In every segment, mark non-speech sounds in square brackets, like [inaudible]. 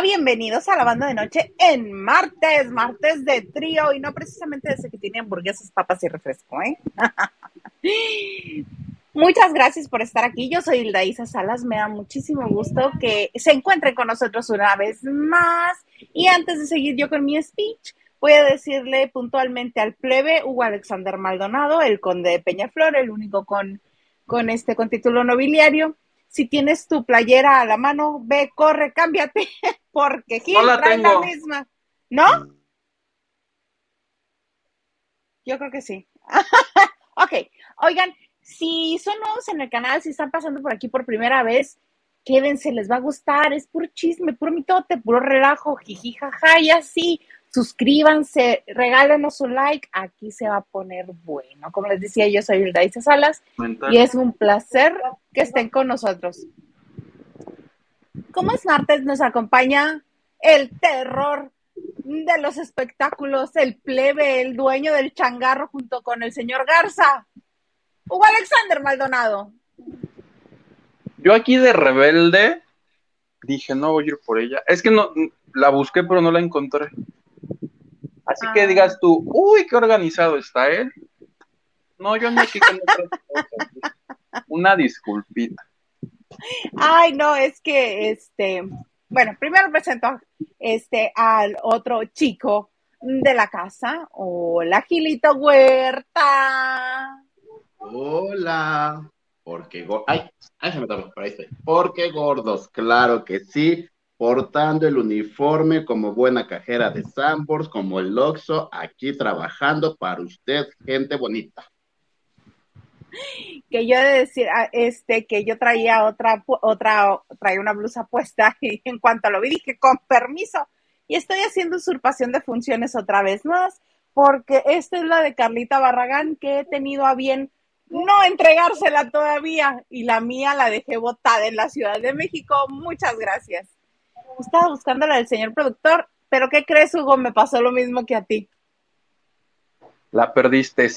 Bienvenidos a la banda de noche en martes, martes de trío y no precisamente desde que tiene hamburguesas, papas y refresco, ¿eh? [laughs] Muchas gracias por estar aquí. Yo soy Hilda Isa Salas. Me da muchísimo gusto que se encuentren con nosotros una vez más. Y antes de seguir yo con mi speech, voy a decirle puntualmente al plebe Hugo Alexander Maldonado, el conde de Peñaflor, el único con, con este con título nobiliario, si tienes tu playera a la mano, ve, corre, cámbiate, [laughs] porque Gil no la trae tengo. la misma. ¿No? Yo creo que sí. [laughs] ok, oigan, si son nuevos en el canal, si están pasando por aquí por primera vez, quédense, les va a gustar, es puro chisme, puro mitote, puro relajo, jiji, jaja, y así. Suscríbanse, regálenos un like, aquí se va a poner bueno. Como les decía, yo soy Hilda Salas y es un placer que estén con nosotros. Como es martes, nos acompaña el terror de los espectáculos, el plebe, el dueño del changarro junto con el señor Garza, Hugo Alexander Maldonado. Yo aquí de rebelde dije, no voy a ir por ella. Es que no, la busqué, pero no la encontré. Así Ah. que digas tú, uy, qué organizado está él. No, yo ando aquí con otras cosas. Una disculpita. Ay, no, es que este, bueno, primero presento este al otro chico de la casa, hola Gilito Huerta. Hola. Porque go- ay, ay, se me tapó, por ahí estoy. Porque gordos, claro que sí. Portando el uniforme como buena cajera de Sambors, como el Oxxo, aquí trabajando para usted, gente bonita. que yo he de decir ah, este que yo traía otra otra traía una blusa puesta [laughs] y en cuanto lo vi dije con permiso y estoy haciendo usurpación de funciones otra vez más porque esta es la de Carlita Barragán que he tenido a bien no entregársela todavía y la mía la dejé botada en la Ciudad de México. Muchas gracias. Estaba buscando la del señor productor, pero ¿qué crees, Hugo? Me pasó lo mismo que a ti. La perdiste.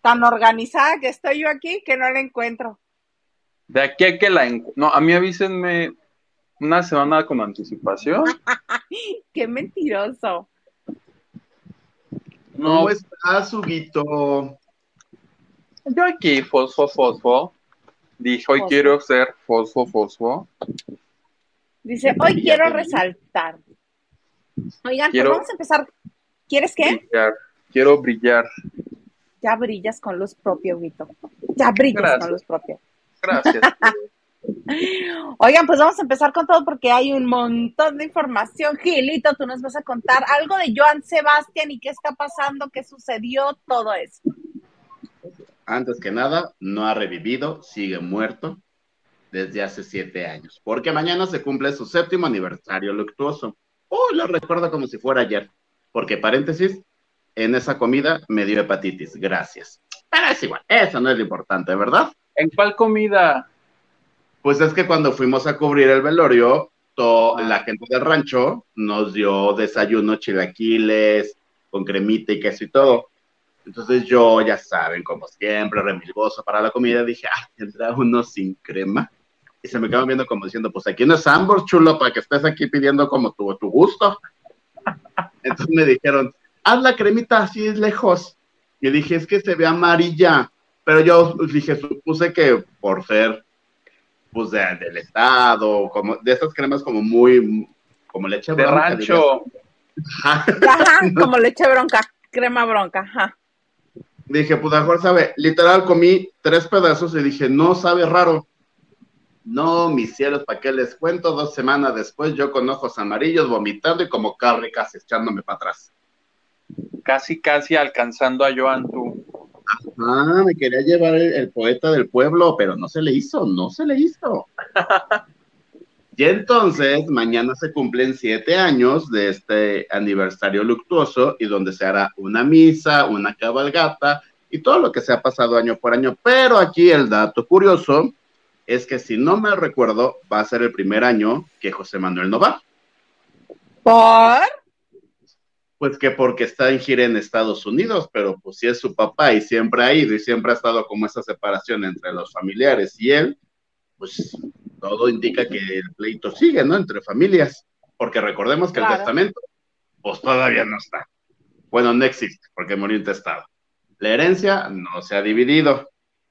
Tan organizada que estoy yo aquí que no la encuentro. De aquí a que la encu- No, a mí avísenme una semana con anticipación. [laughs] Qué mentiroso. No, ¿Cómo estás, Huguito? yo aquí, fosfo, fosfo. Dije, hoy quiero ser fosfo, fosfo. Dice, hoy quiero resaltar. Oigan, Quiero- pues vamos a empezar. ¿Quieres qué? Brillar. Quiero brillar. Ya brillas con luz propia, Huguito. Ya brillas Gracias. con luz propia. Gracias. [laughs] Oigan, pues vamos a empezar con todo porque hay un montón de información. Gilito, tú nos vas a contar algo de Joan Sebastián y qué está pasando, qué sucedió, todo eso. Antes que nada, no ha revivido, sigue muerto desde hace siete años, porque mañana se cumple su séptimo aniversario luctuoso. Uy, lo recuerdo como si fuera ayer, porque paréntesis, en esa comida me dio hepatitis, gracias. Pero es igual, eso no es lo importante, ¿verdad? ¿En cuál comida? Pues es que cuando fuimos a cubrir el velorio, to- Ah. la gente del rancho nos dio desayuno, chilaquiles, con cremita y queso y todo. Entonces yo, ya saben, como siempre, remilgoso para la comida, dije, ah, tendrá uno sin crema. Y se me quedaron viendo como diciendo, pues aquí no es Ambos, chulo, para que estés aquí pidiendo como tu, tu gusto. Entonces me dijeron, haz la cremita así lejos. Y dije, es que se ve amarilla. Pero yo dije, supuse que por ser pues de- del estado, como de esas cremas como muy, como leche De bronca, rancho. dirías. Ajá. Ajá, [laughs] como leche bronca, crema bronca, ajá. Dije, pues a lo mejor sabe, literal comí tres pedazos y dije, no sabe raro. No, mis cielos, ¿para qué les cuento? Dos semanas después, yo con ojos amarillos, vomitando y como carne casi echándome para atrás. Casi, casi alcanzando a Joan tú. Ah, me quería llevar el, el poeta del pueblo, pero no se le hizo, no se le hizo. [laughs] y entonces, mañana se cumplen siete años de este aniversario luctuoso y donde se hará una misa, una cabalgata y todo lo que se ha pasado año por año. Pero aquí el dato curioso es que si no me recuerdo, va a ser el primer año que José Manuel no va. ¿Por? Pues que porque está en gira en Estados Unidos, pero pues si es su papá y siempre ha ido y siempre ha estado como esa separación entre los familiares y él, pues todo indica que el pleito sigue, ¿no? Entre familias, porque recordemos que el testamento, pues todavía no está. Bueno, no existe, porque murió intestado. La herencia no se ha dividido.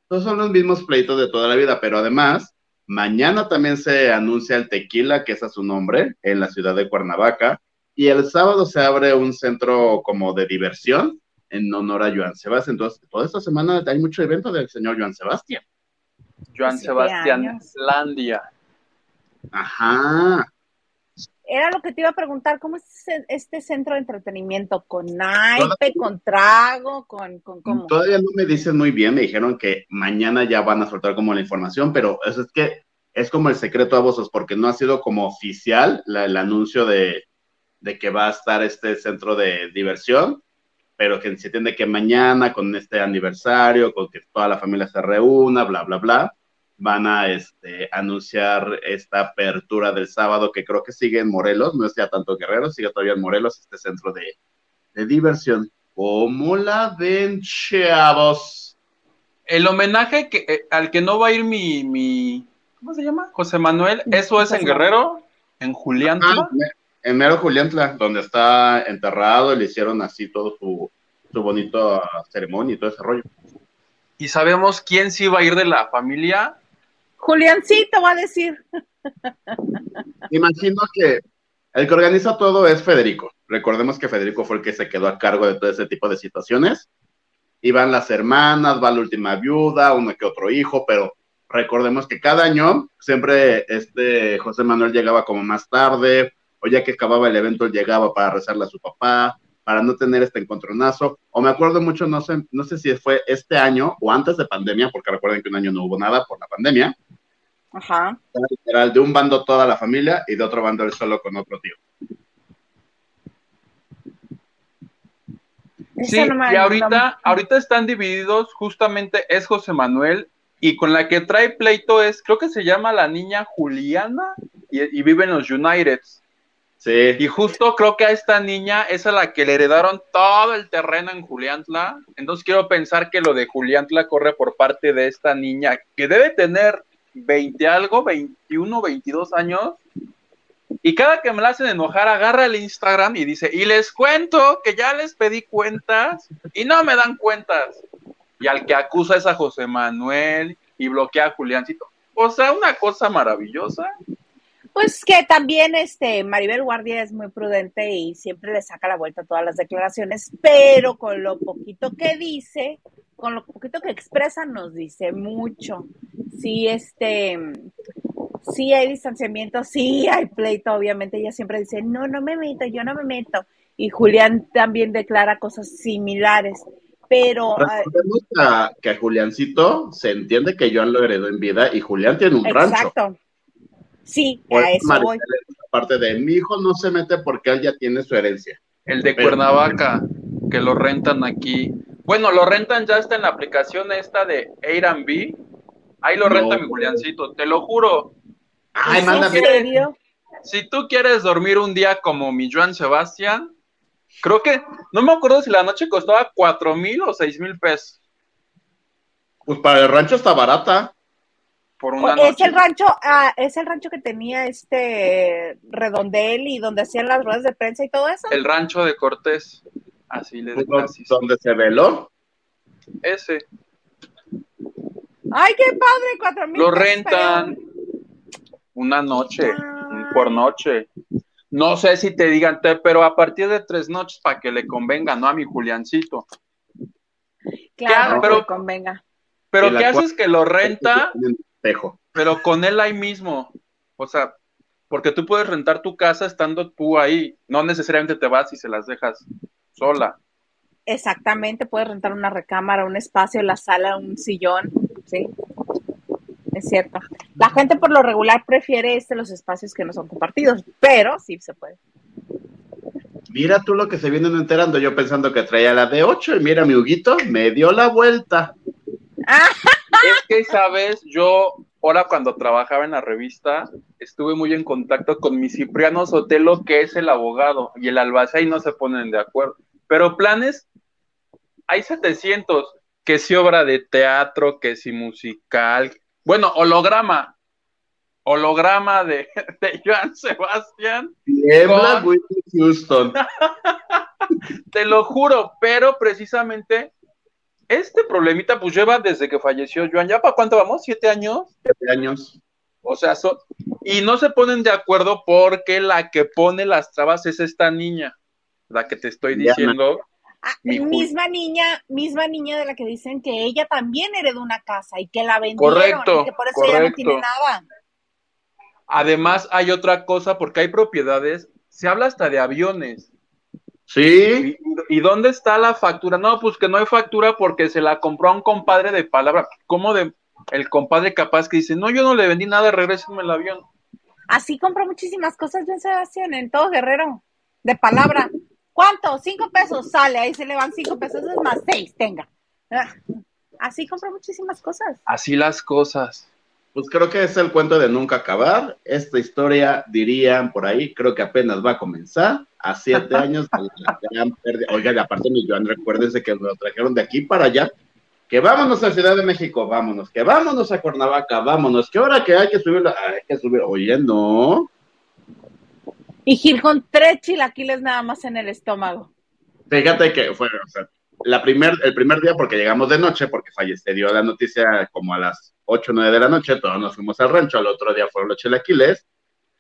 Todos son los mismos pleitos de toda la vida, pero además, mañana también se anuncia el tequila, que es a su nombre, en la ciudad de Cuernavaca, y el sábado se abre un centro como de diversión en honor a Joan Sebastián. Entonces, toda esta semana hay mucho evento del señor Joan Sebastián. Joan Sebastián Landia. Ajá. Era lo que te iba a preguntar, ¿cómo es este centro de entretenimiento? ¿Con naipe, con trago, con, con cómo? Todavía no me dicen muy bien, me dijeron que mañana ya van a soltar como la información, pero eso es que es como el secreto a voces, porque no ha sido como oficial el anuncio de, de que va a estar este centro de diversión, pero que se entiende que mañana con este aniversario, con que toda la familia se reúna, bla, bla, bla, van a este, anunciar esta apertura del sábado que creo que sigue en Morelos, no es ya tanto Guerrero, sigue todavía en Morelos, este centro de, diversión. ¿Cómo la ven, chavos? El homenaje que, eh, al que no va a ir mi, mi, ¿cómo se llama? José Manuel, ¿eso es en Guerrero? ¿En Julián? Ah, en Mero Juliantla, donde está enterrado, le hicieron así todo su, su bonito ceremonia y todo ese rollo. ¿Y sabemos quién sí va a ir de la familia? Juliancito va a decir. Imagino que el que organiza todo es Federico. Recordemos que Federico fue el que se quedó a cargo de todo ese tipo de situaciones. Y van las hermanas, va la última viuda, uno que otro hijo, pero recordemos que cada año siempre este José Manuel llegaba como más tarde, o ya que acababa el evento llegaba para rezarle a su papá, para no tener este encontronazo. O me acuerdo mucho, no sé, no sé si fue este año o antes de pandemia, porque recuerden que un año no hubo nada por la pandemia. Ajá. Literal, de un bando toda la familia y de otro bando él solo con otro tío. Sí, y ahorita, ahorita están divididos, justamente es José Manuel, y con la que trae pleito es, creo que se llama la niña Juliana, y, y vive en los Uniteds. Y justo creo que a esta niña es a la que le heredaron todo el terreno en Juliantla. Entonces quiero pensar que lo de Juliantla corre por parte de esta niña que debe tener 20 algo, 21, 22 años. Y cada que me la hacen enojar, agarra el Instagram y dice, y les cuento que ya les pedí cuentas y no me dan cuentas. Y al que acusa es a José Manuel y bloquea a Juliancito. O sea, una cosa maravillosa. Pues que también este Maribel Guardia es muy prudente y siempre le saca la vuelta a todas las declaraciones, pero con lo poquito que dice, con lo poquito que expresa, nos dice mucho. Sí, este, sí hay distanciamiento, sí hay pleito, obviamente ella siempre dice, no, no me meto, yo no me meto. Y Julián también declara cosas similares. Pero. Uh, que a Juliancito se entiende que Joan lo heredó en vida y Julián tiene un rancho. Exacto. Sí, a eso voy. Aparte de mi hijo no se mete porque él ya tiene su herencia. El de Cuernavaca, que lo rentan aquí. Bueno, lo rentan ya está en la aplicación esta de Airbnb. Ahí lo renta mi Juliancito, te lo juro. Ay, mándame. Si tú quieres dormir un día como mi Joan Sebastián, creo que, no me acuerdo si la noche costaba cuatro mil o seis mil pesos. Pues para el rancho está barata. Es el rancho, ah, es el rancho que tenía este redondel y donde hacían las ruedas de prensa y todo eso. El rancho de Cortés, así le ¿Dónde se veló? Ese. Ay, qué padre, cuatro mil. Lo rentan una noche, por noche. No sé si te digan, pero a partir de tres noches para que le convenga, ¿no? A mi Juliancito. Claro, pero convenga. Pero ¿qué haces que lo renta? [laughs] Pero con él ahí mismo. O sea, porque tú puedes rentar tu casa estando tú ahí. No necesariamente te vas y se las dejas sola. Exactamente, puedes rentar una recámara, un espacio, la sala, un sillón. Sí, es cierto. La gente por lo regular prefiere este los espacios que no son compartidos, pero sí se puede. Mira tú lo que se vienen enterando, yo pensando que traía la de 8 y mira mi Huguito, me dio la vuelta. Es que, sabes, yo ahora cuando trabajaba en la revista, estuve muy en contacto con mi Cipriano Sotelo, que es el abogado, y el albacea y no se ponen de acuerdo. Pero planes, hay 700, que si obra de teatro, que si musical, bueno, holograma. holograma de, [laughs] de Joan Sebastián. Tiembla Houston. [laughs] Te lo juro, pero precisamente este problemita pues lleva desde que falleció Joan. ¿Ya para cuánto vamos? ¿Siete años? Siete años. O sea, son, y no se ponen de acuerdo porque la que pone las trabas es esta niña, la que te estoy diciendo. Ah, Mi misma niña, misma niña de la que dicen que ella también heredó una casa y que la vendieron Correcto, y que por eso ya no tiene nada. Además, hay otra cosa, porque hay propiedades, se habla hasta de aviones. Sí, ¿Y, y dónde está la factura? No, pues que no hay factura porque se la compró a un compadre de palabra. ¿Cómo de el compadre capaz que dice, no, yo no le vendí nada, regrésenme el avión? Así compró muchísimas cosas John Sebastián en todo Guerrero, de palabra. ¿Cuánto? Cinco pesos sale, ahí se le van cinco pesos, es más seis, tenga. Ah, Así compró muchísimas cosas. Así las cosas. pues creo que es el cuento de nunca acabar. Esta historia, dirían por ahí, creo que apenas va a comenzar. A siete años de la gran pérdida. Oiga, y aparte mi Joan, recuérdese que lo trajeron de aquí para allá. Que vámonos a Ciudad de México, vámonos. Que vámonos a Cuernavaca, vámonos. Que ahora que hay que subir, hay que subir. Oye, no. Y Gil con tres chilaquiles nada más en el estómago. Fíjate que fue, o sea, la primer, el primer día porque llegamos de noche, porque falleció, dio la noticia como a las 8 o 9 de la noche, todos nos fuimos al rancho, al otro día fueron los chilaquiles,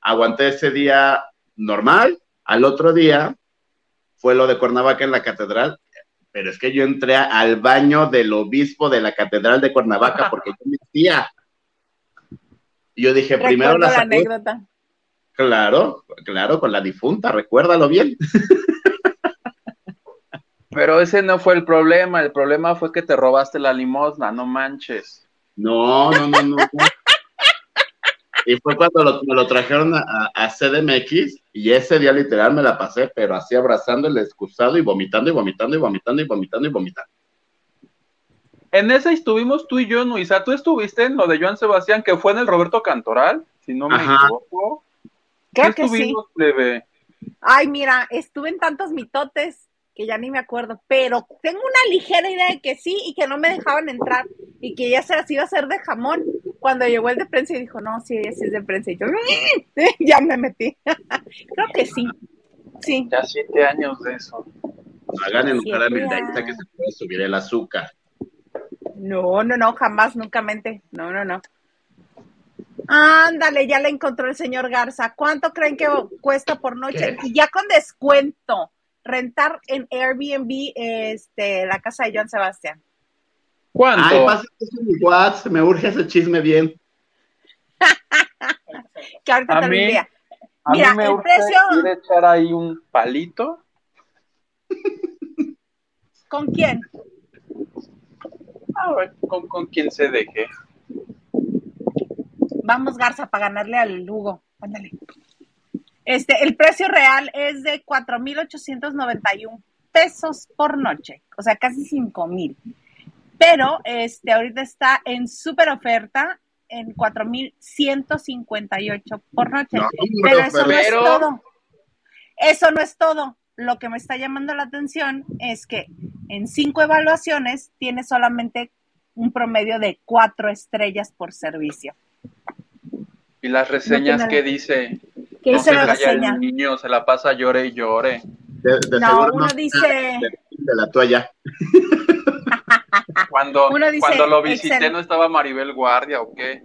aguanté ese día normal, al otro día fue lo de Cuernavaca en la catedral, pero es que yo entré al baño del obispo de la catedral de Cuernavaca [laughs] porque yo me tía. Y yo dije, primero la la salud, anécdota. claro, claro, con la difunta, recuérdalo bien. [laughs] Pero ese no fue el problema, el problema fue que te robaste la limosna, no manches. No, no, no, no. [laughs] Y fue cuando lo- me lo trajeron a CDMX y ese día literal me la pasé, pero así abrazando el excusado y vomitando y vomitando y vomitando y vomitando y vomitando. En esa estuvimos tú y yo, Nuisa. Tú estuviste en lo de Joan Sebastián, que fue en el Roberto Cantoral, si no me Ajá. equivoco. Creo ¿Qué que sí. plebe? Ay, mira, estuve en tantos mitotes que ya ni me acuerdo, pero tengo una ligera idea de que sí y que no me dejaban entrar y que ya se las iba a hacer de jamón. Cuando llegó el de prensa y dijo, no, sí, ese es de prensa. Y yo, [laughs] ya me metí. [laughs] Creo que sí. Sí. Ya siete años de eso. Hagan en Siete cara mildadita que se puede subir el azúcar. No, no, no, jamás, nunca mente. No, no, no. Ándale, ya le encontró el señor Garza. ¿Cuánto creen que cuesta por noche? ¿Qué? Y ya con descuento, rentar en Airbnb este, la casa de Joan Sebastián. ¿Cuánto? Ay, pasa eso en mi WhatsApp, me urge ese chisme bien. [laughs] Que ahorita A te envía. a mira, mí me el urge precio- echar ahí un palito. ¿Con quién? A ver, con, con quien se deje. Vamos, Garza, para ganarle al Lugo. Ándale. Este, el precio real es de 4.891 pesos por noche, o sea, casi 5.000. Pero este, ahorita está en súper oferta en 4.158 por noche. No, Pero eso no es todo. Eso no es todo. Lo que me está llamando la atención es que en cinco evaluaciones tiene solamente un promedio de cuatro estrellas por servicio. Y las reseñas tiene- que dice, ¿Qué no el niño, se la pasa llore y llore. De, de No, seguro uno no- dice, de, de la toalla. [laughs] Cuando, Uno dice, cuando lo visité Excel. no estaba Maribel Guardia o qué.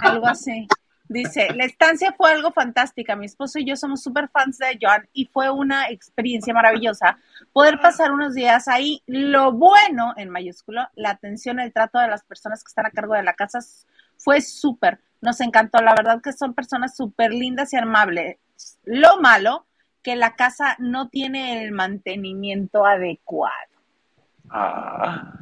algo así. Dice, la estancia fue algo fantástica. Mi esposo y yo somos súper fans de John y fue una experiencia maravillosa poder pasar unos días ahí. Lo bueno, en mayúsculo, la atención, el trato de las personas que están a cargo de la casa fue súper. Nos encantó. La verdad que son personas súper lindas y amables. Lo malo, que la casa no tiene el mantenimiento adecuado. Ah.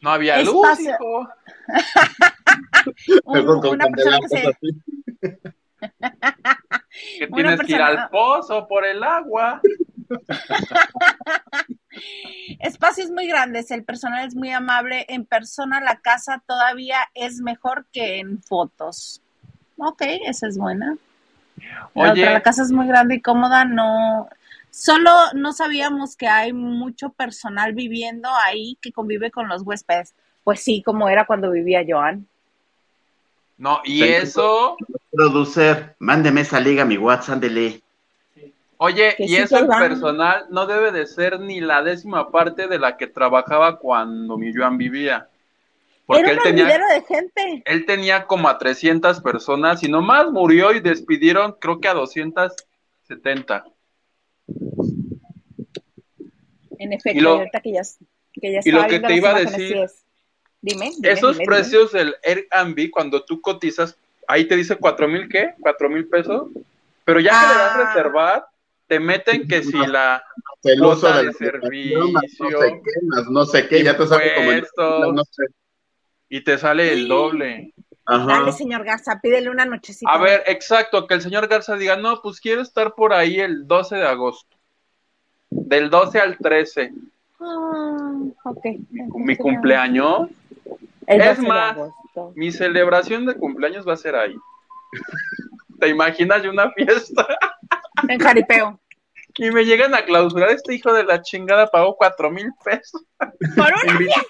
No había luz, Espacio. hijo. [laughs] Un- Mejor con una persona que se, así. Que tienes que ir al pozo por el agua. [laughs] Espacios muy grandes, el personal es muy amable, en persona la casa todavía es mejor que en fotos. Ok, esa es buena. La, Oye. otra, la casa es muy grande y cómoda, no. Solo no sabíamos que hay mucho personal viviendo ahí que convive con los huéspedes. Pues sí, como era cuando vivía Joan. No, y eso, Producer, mándeme esa liga a mi WhatsApp, ándele. Oye, y sí eso dan. personal no debe de ser ni la décima parte de la que trabajaba cuando mi Joan vivía. Porque Era él un tenía, de gente. él tenía como a 300 personas y nomás murió y despidieron creo que a 270. En efecto, Y lo- ahorita que ya, que ya y lo que te iba a decir, es. Dime, dime, Esos dime, precios del Airbnb, cuando tú cotizas, ahí te dice cuatro mil, ¿qué? Cuatro mil pesos. Pero ya que le das Ah. reservar, te meten que si la El uso de servicio. no sé qué, más no sé qué, ya te sale como no sé. y te sale el doble. Ajá. Dale, señor Garza, pídele una nochecita. A ver, exacto, que el señor Garza diga, no, pues quiero estar por ahí el 12 de agosto. Del 12 al 13. Ah, ok. Mi cumpleaños, El Es 12 de más, agosto. mi celebración de cumpleaños va a ser ahí. [laughs] ¿Te imaginas yo una fiesta? [laughs] En jaripeo. Y me llegan a clausurar, este hijo de la chingada pagó cuatro mil pesos. Por una Invitó,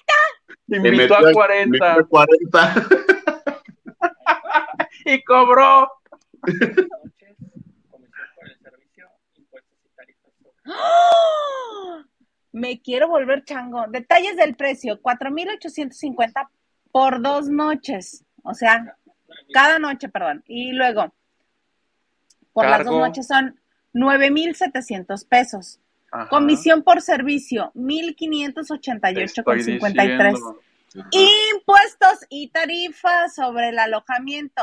Te invitó a 40 metió 40. y cobró. [gasps] Me quiero volver chango. Detalles del precio: 4,850 por dos noches. O sea, cada noche, perdón. Y luego, por las dos noches son 9,700 pesos. Ajá. Comisión por servicio: 1,588,53. diciendo. Impuestos y tarifas sobre el alojamiento,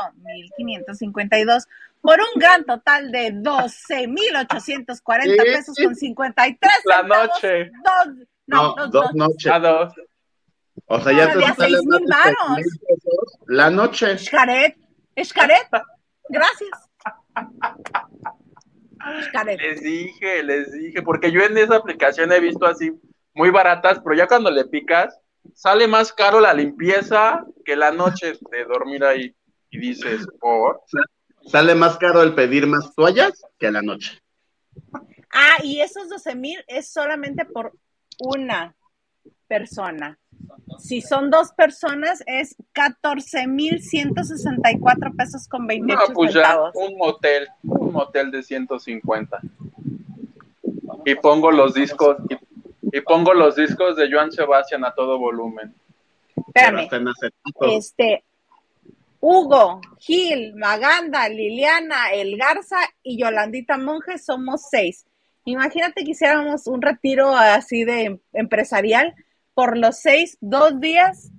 1.552, por un gran total de 12.840 [laughs] Sí, pesos sí. con 53 La centavos. noche. Dos, no, No, dos, dos noches. A dos. O sea, ya te Todavía sale seis mil más de varos. seis mil pesos la noche. Xcaret, Xcaret, gracias. Les dije, les dije, porque yo en esa aplicación he visto así muy baratas, pero ya cuando le picas, sale más caro la limpieza que la noche de dormir ahí. Y dices, por. Sale más caro el pedir más toallas que la noche. Ah, y esos 12 mil es solamente por una persona. Si son dos personas, es 14 mil 164 pesos con 28 No, pues ya, centavos. un motel, un motel de 150. Y pongo los discos, y, y pongo los discos de Joan Sebastián a todo volumen. Pero Espérame, este, Hugo, Gil, Maganda, Liliana, El Garza y Yolandita Monge somos seis. Imagínate que hiciéramos un retiro así de em- empresarial por los seis, dos días,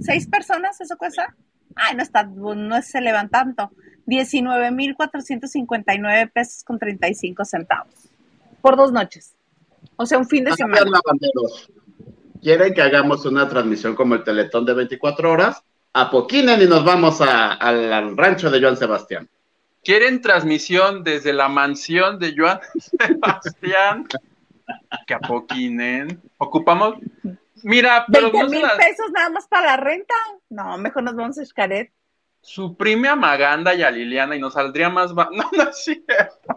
seis personas, ¿eso cuesta? Ay, no está, no se levanta tanto. 19,459 pesos con 35 centavos por dos noches. O sea, un fin de semana. lavanderos, ¿Quieren que hagamos una transmisión como el Teletón de 24 horas? Apoquinen y nos vamos a- al, al rancho de Joan Sebastián. ¿Quieren transmisión desde la mansión de Joan [laughs] Sebastián? Que apoquinen. Ocupamos. Mira, pero 20 no se mil las pesos nada más para la renta. No, mejor nos vamos a Xcaret. suprime a Maganda y a Liliana y nos saldría más. ba- [laughs] No, no es cierto.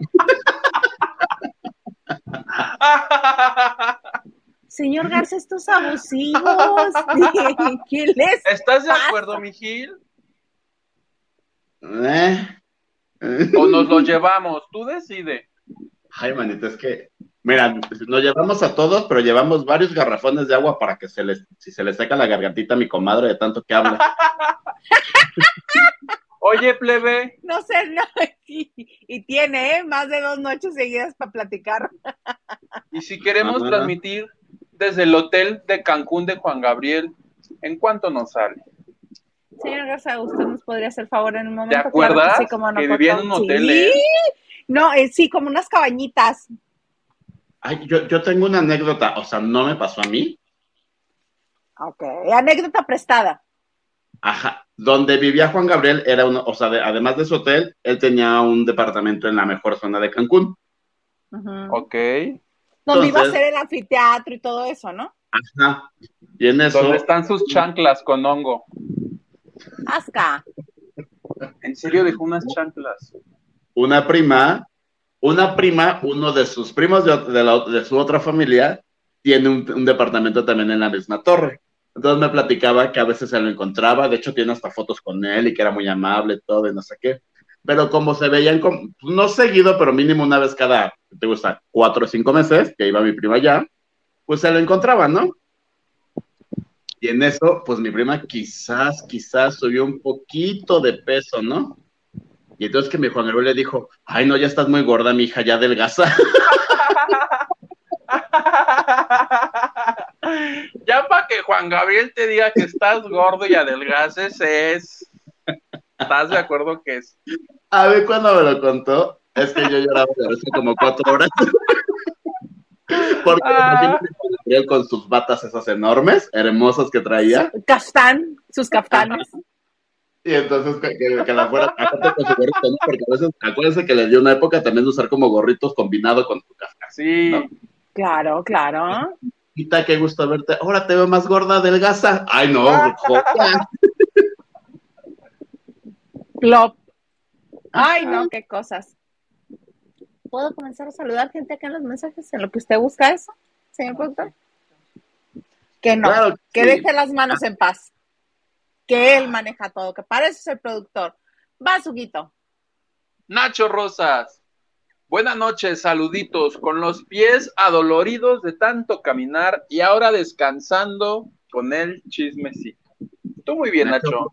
[laughs] Señor Garza, estos abusivos. [laughs] ¿Qué les? ¿Estás de acuerdo, mi Gil? ¿Eh? ¿O nos lo llevamos? Tú decide. Ay, manito, es que, mira, nos llevamos a todos, pero llevamos varios garrafones de agua para que se les, si se le seca la gargantita a mi comadre de tanto que habla. [laughs] Oye, plebe, No sé, no. [laughs] Y, y tiene ¿eh? más de dos noches seguidas para platicar. y si queremos Ajá. transmitir desde el hotel de Cancún de Juan Gabriel, ¿en cuánto nos sale? Señor Garza, usted nos podría hacer favor en un momento. ¿Te acuerdas Claro que sí, cómo no, que vivía en un hotel, Sí. eh? No, eh, sí, como unas cabañitas. Ay, yo, yo tengo una anécdota, o sea, no me pasó a mí. Ok, anécdota prestada. Ajá, donde vivía Juan Gabriel era uno, o sea, de- además de su hotel, él tenía un departamento en la mejor zona de Cancún. Ujú. Ok. Donde iba a ser el anfiteatro y todo eso, ¿no? Ajá. Y en eso, ¿Dónde están sus chanclas con hongo? Asca. ¿En serio dejó unas chanclas? una prima, una prima, uno de sus primos de, su otra familia, tiene un, departamento también en la misma torre. Entonces me platicaba que a veces se lo encontraba, de hecho tiene hasta fotos con él y que era muy amable, todo y no sé qué. Pero como se veían, no seguido, pero mínimo una vez cada, te gusta, cuatro o cinco meses, que iba mi prima allá, pues se lo encontraba, ¿no? Y en eso, pues mi prima quizás, quizás subió un poquito de peso, ¿no? Y entonces que mi Juan Gabriel le dijo, ay, no, ya estás muy gorda, mi hija, ya adelgaza. [laughs] ya para que Juan Gabriel te diga que estás gordo y adelgaces es... ¿Estás de acuerdo que es? A ver, cuando me lo contó, es que yo lloraba de hace como cuatro horas. Porque ah. con sus batas esas enormes, hermosas que traía. Caftán, sus caftanes. Y entonces que, la fuera, [laughs] con su gorrito, ¿no? Porque a veces, acuérdense que le dio una época también de usar como gorritos combinado con su caftán. Sí. Claro, claro. Quita, qué gusto verte. Ahora te veo más gorda, delgaza. Ay, no, [laughs] Plop. Ay, no, qué cosas. ¿Puedo comenzar a saludar gente acá en los mensajes en lo que usted busca eso, señor productor? Que no, que, deje las manos en paz. Que él maneja todo, que parece ser productor. Va, Suguito. Nacho Rosas. Buenas noches, saluditos, con los pies adoloridos de tanto caminar y ahora descansando con el chismecito. Tú muy bien, Nacho.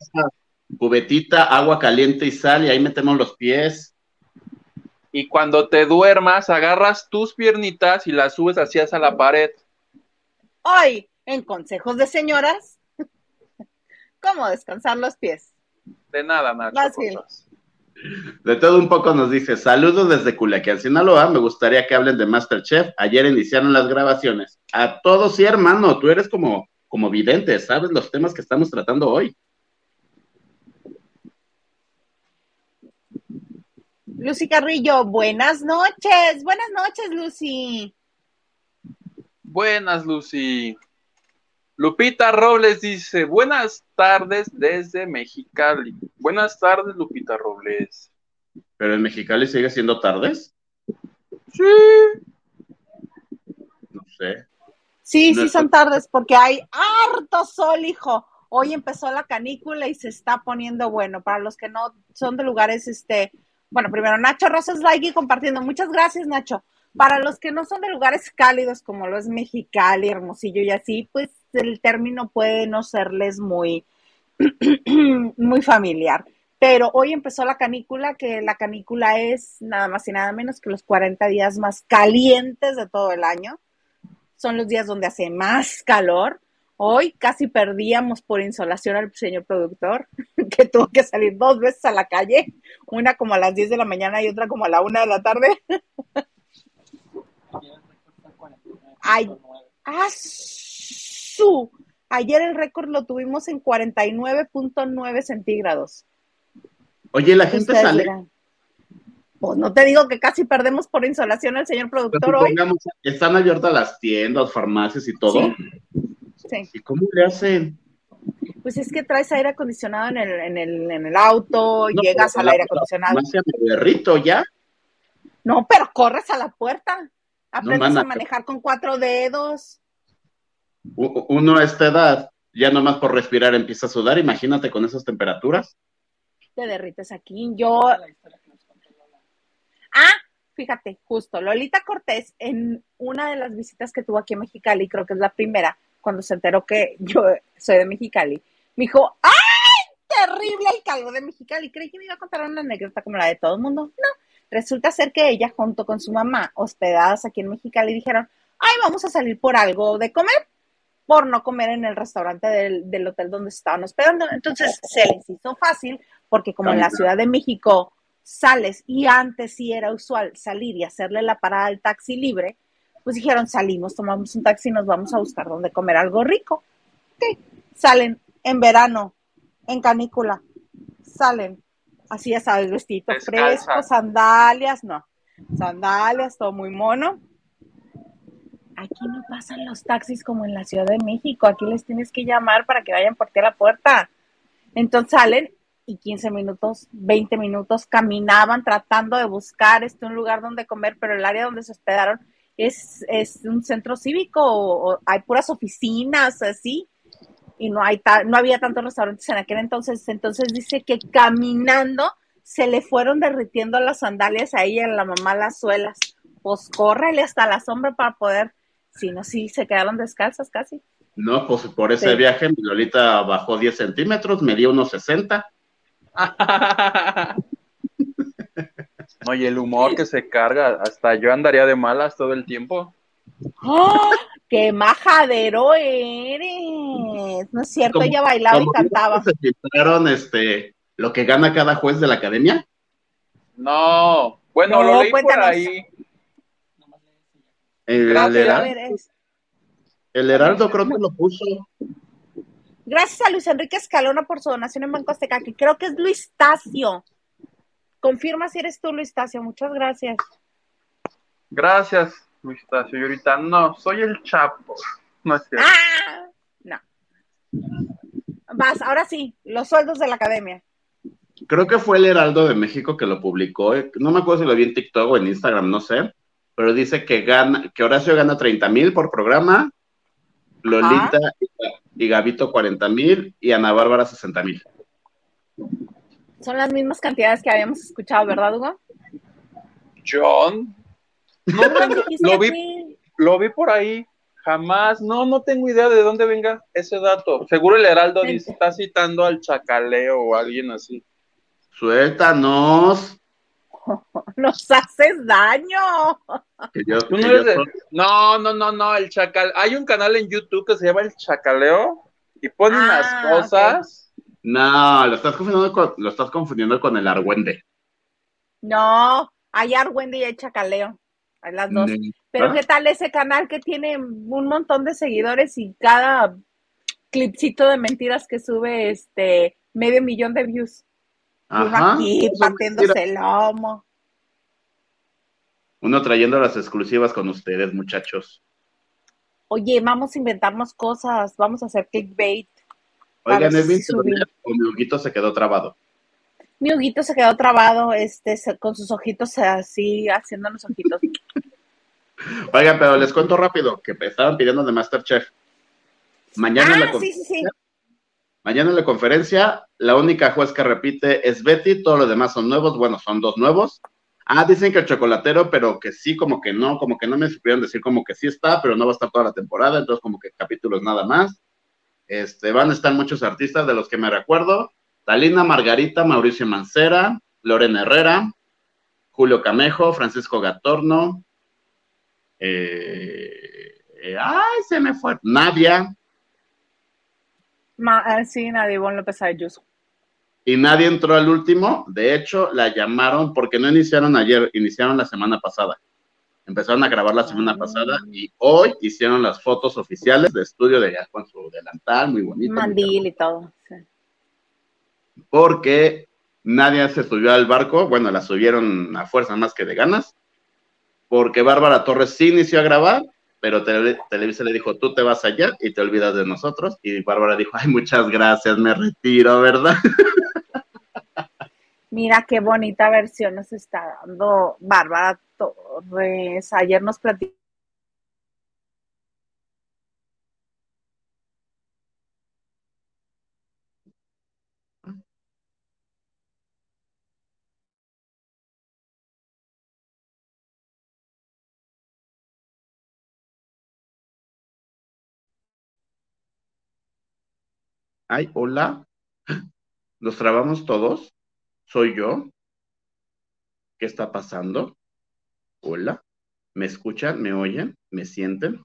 Cubetita, agua caliente y sal y ahí metemos los pies. Y cuando te duermas, agarras tus piernitas y las subes hacia a la pared. Hoy, en consejos de señoras, ¿cómo descansar los pies? De nada, Nacho. De todo un poco nos dice, saludos desde Culiacán, Sinaloa, me gustaría que hablen de Masterchef. Ayer iniciaron las grabaciones. A todos sí, hermano, tú eres como, como vidente, sabes los temas que estamos tratando hoy. Lucy Carrillo, buenas noches, buenas noches, Lucy. Buenas, Lucy. Lupita Robles dice, buenas tardes desde Mexicali. Buenas tardes, Lupita Robles. ¿Pero en Mexicali sigue siendo tardes? Sí. No sé. Sí, sí son tardes porque hay harto sol, hijo. Hoy empezó la canícula y se está poniendo bueno. Para los que no son de lugares, este, bueno, primero Nacho Rosas like y compartiendo. Muchas gracias, Nacho. Para los que no son de lugares cálidos como lo es Mexicali, Hermosillo y así, pues el término puede no serles muy, [clears throat] muy familiar. Pero hoy empezó la canícula, que la canícula es nada más y nada menos que los 40 días más calientes de todo el año. Son los días donde hace más calor. Hoy casi perdíamos por insolación al señor productor, [laughs] que tuvo que salir dos veces a la calle, una como a las 10 de la mañana y otra como a la 1 de la tarde. [laughs] Ay, ah, su. Ayer el récord lo tuvimos en 49.9 centígrados. Oye, la gente sale. Pues no te digo que casi perdemos por insolación al señor productor hoy. están abiertas las tiendas, farmacias y todo. ¿Y cómo le hacen? Pues es que traes aire acondicionado en el, en el, en el auto, llegas al aire acondicionado. perrito ya. No, pero corres a la puerta. Aprendes a manejar con cuatro dedos. Uno a esta edad, ya nomás por respirar empieza a sudar, imagínate con esas temperaturas. Te derrites aquí. Yo. Ah, fíjate, justo, Lolita Cortés, en una de las visitas que tuvo aquí en Mexicali, creo que es la primera, cuando se enteró que yo soy de Mexicali, me dijo, ¡ay! Terrible el calor de Mexicali. Creí que me iba a contar una anécdota como la de todo el mundo. No, resulta ser que ella junto con su mamá, hospedadas aquí en Mexicali, dijeron, ay, vamos a salir por algo de comer, por no comer en el restaurante del, hotel donde estaban hospedando. Entonces se les hizo fácil, porque como en la Ciudad de México sales y antes sí era usual salir y hacerle la parada al taxi libre, pues dijeron, salimos, tomamos un taxi y nos vamos a buscar donde comer algo rico. Salen en verano, en canícula, salen, así ya sabes, vestido fresco, sandalias, no, sandalias, todo muy mono. Aquí no pasan los taxis como en la Ciudad de México, aquí les tienes que llamar para que vayan por ti a la puerta. Entonces salen y 15 minutos, 20 minutos caminaban tratando de buscar este un lugar donde comer, pero el área donde se hospedaron es, un centro cívico, o, hay puras oficinas, así. y no hay ta- no había tantos restaurantes en aquel entonces, entonces dice que caminando se le fueron derritiendo las sandalias a ella y a la mamá las suelas. Pues córrele hasta la sombra para poder, si no, sí, se quedaron descalzas casi. No, pues por ese Sí. viaje mi Lolita bajó 10 centímetros, medía unos 60. [laughs] No, y el humor que se carga, hasta yo andaría de malas todo el tiempo. ¡Oh! ¡Qué majadero eres! No es cierto, Como- ella bailaba y cantaba. Se filtraron este, lo que gana cada juez de la academia. No, bueno, No, lo leí cuéntanos. por ahí. El, Gracias. Heraldo, el Heraldo creo que lo puso. Gracias a Luis Enrique Escalona por su donación en Banco Azteca, que creo que es Luis Tacio. Confirma si eres tú, Luis Tacio. Muchas gracias. Gracias, Luis Tacio. Y ahorita, no, soy el Chapo. No es cierto. ¡Ah! No. Vas, ahora sí, los sueldos de la academia. Creo que fue el Heraldo de México que lo publicó. No me acuerdo si lo vi en TikTok o en Instagram, no sé. Pero dice que gana, que Horacio gana 30 mil por programa, Lolita y Gabito 40 mil y Ana Bárbara 60 mil. Son las mismas cantidades que habíamos escuchado, ¿verdad, Hugo? John. No lo vi, lo vi por ahí. Jamás, no, no tengo idea de dónde venga ese dato. Seguro el Heraldo dice- está citando al Chacaleo o alguien así. Suéltanos. [laughs] Nos haces daño. Que yo- Tú que no yo de- No, no, no, no, el Chacal. Hay un canal en YouTube que se llama El Chacaleo y pone Ah, unas cosas. No, lo estás confundiendo con, lo estás confundiendo con el Argüende. No, hay Argüende y hay Chacaleo. Hay las dos. Mm, Pero ¿ah? ¿qué tal ese canal que tiene un montón de seguidores y cada clipcito de mentiras que sube este medio millón de views? Uno Ajá. aquí Son partiéndose el lomo. Uno trayendo las exclusivas con ustedes, muchachos. Oye, vamos a inventarnos cosas, vamos a hacer clickbait. Oigan, es mi Huguito se quedó trabado. Mi Huguito se quedó trabado, este, con sus ojitos así, haciéndonos ojitos. [laughs] Oigan, pero les cuento rápido que estaban pidiendo de Masterchef. Mañana, la ah, sí, sí, sí. Mañana en la conferencia, la única juez que repite es Betty, todos los demás son nuevos, bueno, son dos nuevos. Ah, dicen que el chocolatero, pero que sí, como que no, como que no me supieron decir como que sí está, pero no va a estar toda la temporada, entonces como que capítulos nada más. Este, van a estar muchos artistas de los que me recuerdo. Talina Margarita, Mauricio Mancera, Lorena Herrera, Julio Camejo, Francisco Gatorno, eh, eh, ay, se me fue, Nadia, Ma- ah, sí, nadie, Ivonne López Ayuso. y nadie entró al último. De hecho, la llamaron porque no iniciaron ayer, iniciaron la semana pasada. Empezaron a grabar la semana Ah. pasada y hoy hicieron las fotos oficiales de estudio de ella con su delantal, muy bonito. Mandil y todo. sí. porque nadie se subió al barco, bueno, la subieron a fuerza más que de ganas, porque Bárbara Torres sí inició a grabar, pero Tele- Televisa le dijo, tú te vas allá y te olvidas de nosotros, y Bárbara dijo, ay, muchas gracias, me retiro, ¿verdad? [laughs] Mira qué bonita versión nos está dando Bárbara Torres. Ayer nos platicó. Ay, hola, ¿los trabamos todos? ¿Soy yo? ¿Qué está pasando? Hola, ¿me escuchan? ¿Me oyen? ¿Me sienten?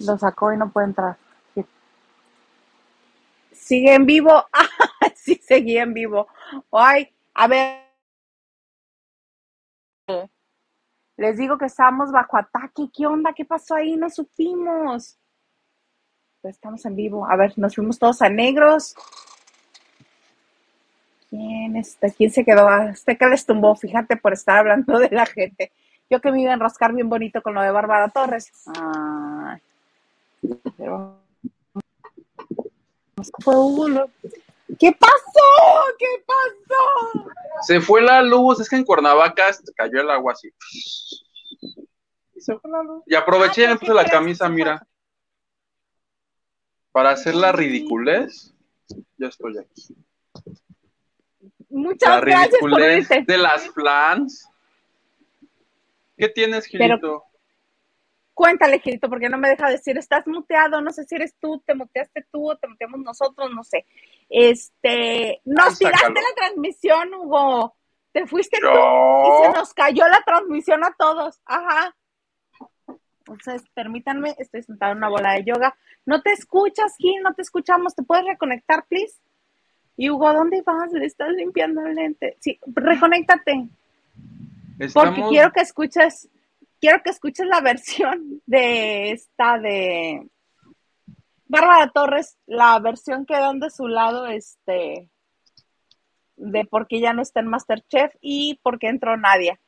Lo sacó y no puede entrar. Sigue en vivo. [laughs] Sí, seguía en vivo. Ay, a ver. Les digo que estamos bajo ataque. ¿Qué onda? ¿Qué pasó ahí? No supimos. Estamos en vivo. A ver, nos fuimos todos a negros. ¿Quién está? ¿Quién se quedó? Este que les tumbó, fíjate, por estar hablando de la gente. Yo que me iba a enroscar bien bonito con lo de Bárbara Torres. Ay. Pero... Fue uno. ¿Qué pasó? ¿Qué pasó? Se fue la luz, es que en Cuernavaca cayó el agua así. Y se fue la luz. Y aproveché y Ah, me ¿por puse qué la camisa, mira. Para hacer la ridiculez, ya estoy aquí. Muchas La gracias ridiculez de las plans. ¿Qué tienes, Pero- Gilito? Cuéntale, Gilito, porque no me deja decir, estás muteado, no sé si eres tú, te muteaste tú o te muteamos nosotros, no sé. Este, nos Ay, tiraste sácalo. la transmisión, Hugo. Te fuiste tú y se nos cayó la transmisión a todos. Ajá. Entonces, permítanme, estoy sentada en una bola de yoga. No te escuchas, Gil, no te escuchamos. ¿Te puedes reconectar, please? Y Hugo, ¿dónde vas? Le estás limpiando el lente. Sí, reconéctate. Porque Estamos- quiero que escuches, quiero que escuches la versión de esta de Bárbara Torres, la versión que dan de su lado, este, de por qué ya no está en Masterchef y por qué entró Nadia.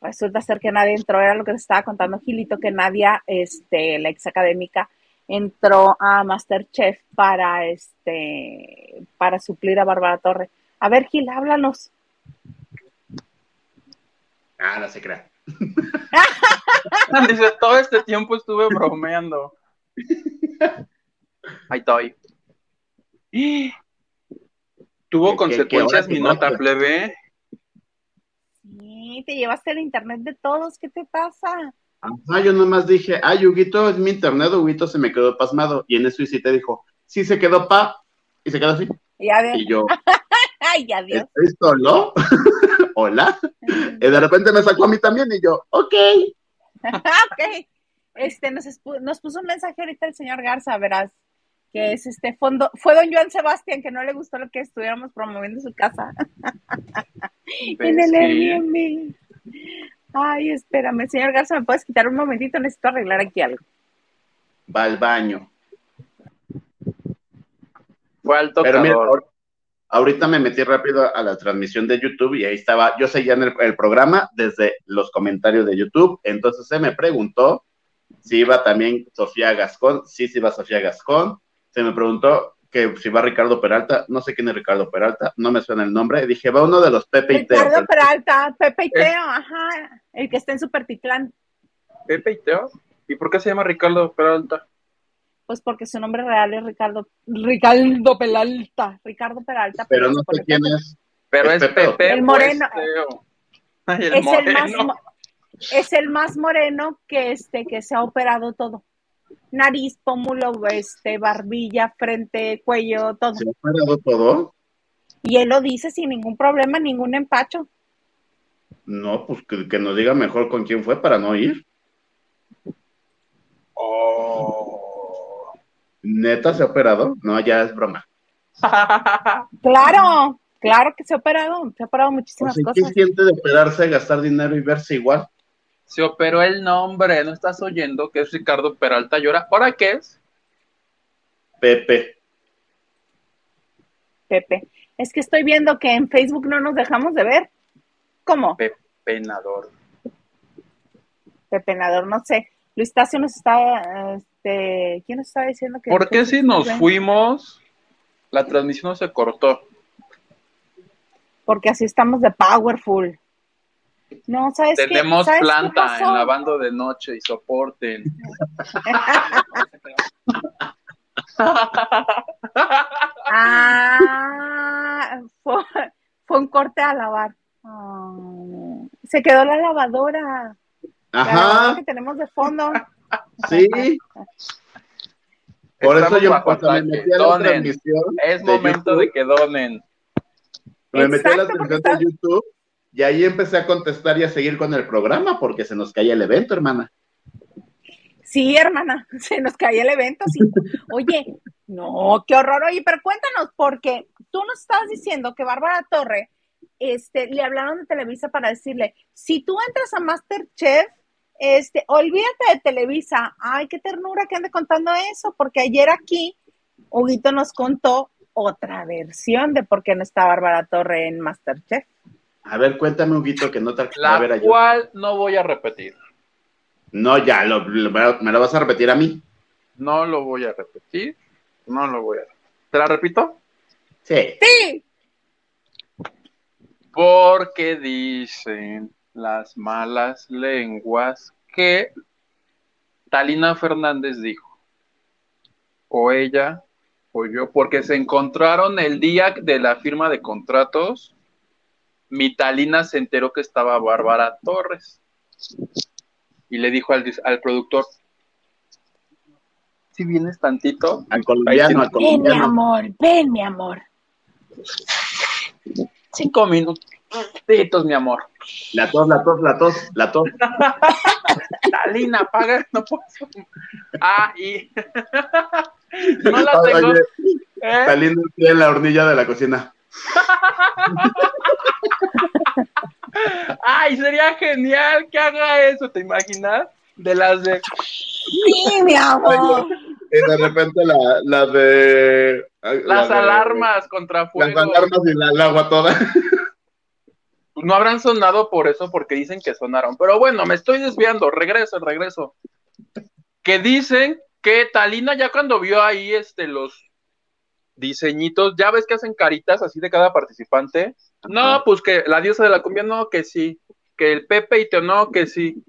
Resulta ser que Nadia entró, era lo que te estaba contando Gilito, que Nadia, este, la ex académica, entró a Masterchef para este, para suplir a Bárbara Torres. A ver, Gil, háblanos. Ah, no se crea. [laughs] Dice, todo este tiempo estuve bromeando. Ahí estoy. Tuvo ¿Qué- qué- consecuencias qué mi nota plebe. Sí, te llevaste el internet de todos, ¿qué te pasa? Ajá, yo nomás dije, ay, Huguito, es mi internet, Huguito se me quedó pasmado. Y en eso te dijo, sí se quedó pa, y se quedó así. Y. Y yo, [laughs] Ay, adiós. ¿estoy solo? [laughs] Hola. Y de repente me sacó a mí también, y yo, ok. [laughs] ok. Este, nos, nos puso un mensaje ahorita el señor Garza, verás, que es este fondo, fue don Joan Sebastián, que no le gustó lo que estuviéramos promoviendo su casa [laughs] en el Sí. Airbnb. Ay, espérame, señor Garza, ¿me puedes quitar un momentito? Necesito arreglar aquí algo. Va al baño. Fue al Pero mira, tocador. Ahorita me metí rápido a la transmisión de YouTube y ahí estaba, yo seguía en el, el programa desde los comentarios de YouTube, entonces se me preguntó si iba también Sofía Gascón, sí, sí iba Sofía Gascón, se me preguntó que si va Ricardo Peralta, no sé quién es Ricardo Peralta, no me suena el nombre, dije, va uno de los Pepe y Teo. Ricardo Peralta, Pepe y Es- Teo, ajá, el que está en Supertitlán. Pepe y Teo. ¿Y por qué se llama Ricardo Peralta? Pues porque su nombre real es Ricardo, Ricardo Peralta, Ricardo Peralta. pero no sé quién es. Pero Es es Pepe. Pepe. El moreno. es Teo. Ay, el es el más es el más moreno que este que se ha operado todo nariz pómulo este barbilla frente cuello todo ¿Se ha parado todo? y él lo dice sin ningún problema ningún empacho No, pues que, que nos diga mejor con quién fue para no ir. Oh. ¿Neta se ha operado? No, ya es broma. [laughs] claro claro que se ha operado se ha operado O muchísimas sea, ¿qué cosas siente de operarse, gastar dinero y verse igual? Se operó el nombre, ¿no estás oyendo que es Ricardo Peralta llora? ¿Ahora qué es? Pepe. Pepe es que estoy viendo que en Facebook no nos dejamos de ver cómo Penador. Pepenador no sé Luis Tacio nos está este quién nos está diciendo que ¿Por qué si nos fuimos, la transmisión no se cortó? porque así estamos de powerful. No, ¿sabes qué? Tenemos ¿Sabes qué planta pasó? en lavando de noche y soporten. Ah, fue, fue un corte a lavar. Ah, se quedó la lavadora. La lavadora Ajá, que tenemos de fondo. Sí. Por eso yo cuando me metí a la Donen. transmisión, Es de momento YouTube. de que donen. me metí a la transmisión de YouTube y ahí empecé a contestar y a seguir con el programa porque se nos caía el evento, hermana. Sí, hermana, [laughs] se nos caía el evento. Sí. Oye, no, qué horror. Oye, pero cuéntanos, porque tú nos estabas diciendo que Bárbara Torre, este, le hablaron de Televisa para decirle, si tú entras a Masterchef, este, olvídate de Televisa. Ay, qué ternura que ande contando eso, porque ayer aquí Huguito nos contó otra versión de por qué no está Bárbara Torre en Masterchef. A ver, cuéntame, Huguito, que no te La ver, cual no voy a repetir. No, ya, me lo vas a repetir a mí. No lo voy a repetir. No lo voy a repetir. ¿Te la repito? Sí. Sí. Porque dicen las malas lenguas que Talina Fernández dijo, o ella o yo, porque se encontraron el día de la firma de contratos, mi Talina se enteró que estaba Bárbara Torres y le dijo al, al productor, si vienes tantito. Al colombiano, al colombiano. Ven, mi amor, ven, mi amor. Cinco minutos, mi amor. La tos, la tos, la tos, la tos. Talina, paga, no puedo. Ah, y. [laughs] no la tengo. Oye, ¿Eh? Talina en la hornilla de la cocina. [laughs] Ay, sería genial que haga eso, ¿te imaginas? De las de. Sí, mi amor. y de repente la, la de. Las alarmas contra fuego. Las alarmas y la, el agua toda. No habrán sonado por eso, porque dicen que sonaron. Pero bueno, me estoy desviando. Regreso, regreso. Que dicen que Talina ya cuando vio ahí este los diseñitos, ya ves que hacen caritas así de cada participante. No, pues que la diosa de la cumbia, no, que sí. Que el Pepe y no, que sí.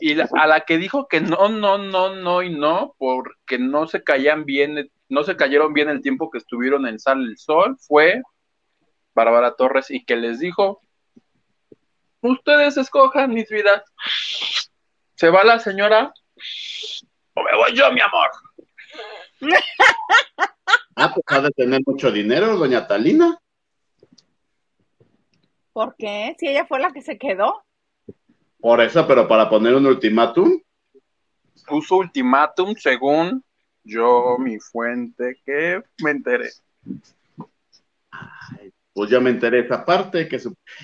Y a la que dijo que no, no, no, no y no, porque no se caían bien, no se cayeron bien el tiempo que estuvieron en Sal el Sol, fue Bárbara Torres y que les dijo, ustedes escojan mis vidas. Se va la señora o me voy yo, mi amor. Ah, pues ha de tener mucho dinero, doña Talina. ¿Por qué? Si ella fue la que se quedó. Por eso, pero para poner un ultimátum. Puso ultimátum según yo, mi fuente, que me enteré. Pues yo me enteré esa parte. Que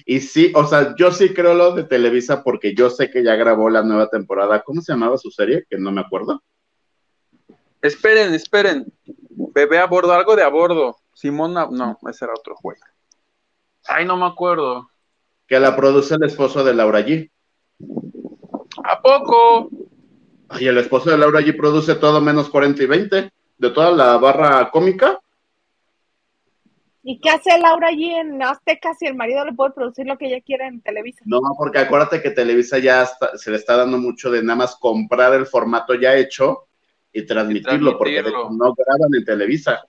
Y sí, o sea, yo sí creo lo de Televisa porque yo sé que ya grabó la nueva temporada. ¿Cómo se llamaba su serie? Que no me acuerdo. Esperen, esperen. Bebé a bordo, algo de a bordo. Simona, no, ese era otro juego. Ay, no me acuerdo. Que la produce el esposo de Laura G. ¿A poco? Ay, el esposo de Laura G produce todo menos 40 y 20 de toda la barra cómica. ¿Y qué hace Laura allí en Azteca si el marido le puede producir lo que ella quiera en Televisa? No, porque acuérdate que Televisa ya se le está dando mucho de nada más comprar el formato ya hecho y transmitirlo, porque no graban en Televisa.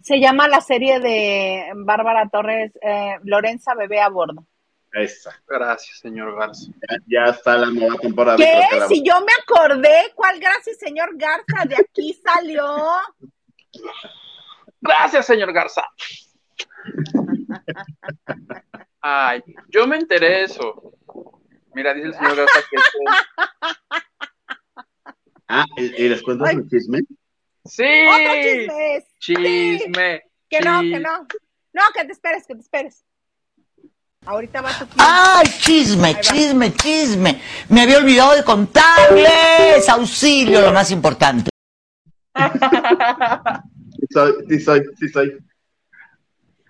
Se llama la serie de Bárbara Torres, eh, Lorenza Bebé a Bordo. Esa. Gracias, señor Garza. Ya, está la nueva temporada. ¿Qué? Si yo me acordé, ¿cuál gracias, señor Garza? De aquí salió. [laughs] Gracias, señor Garza. Ay, yo me enteré de eso. Mira, dice el señor Garza que Ah, ¿y, les cuento un chisme? Sí. Otro chisme. Chisme. Que no, que no. No, que te esperes, que te esperes. Ahorita va tu chisme. ¡Ay, chisme, chisme, chisme! Me había olvidado de contarles. Auxilio, lo más importante. [laughs] sí soy, sí soy, sí soy.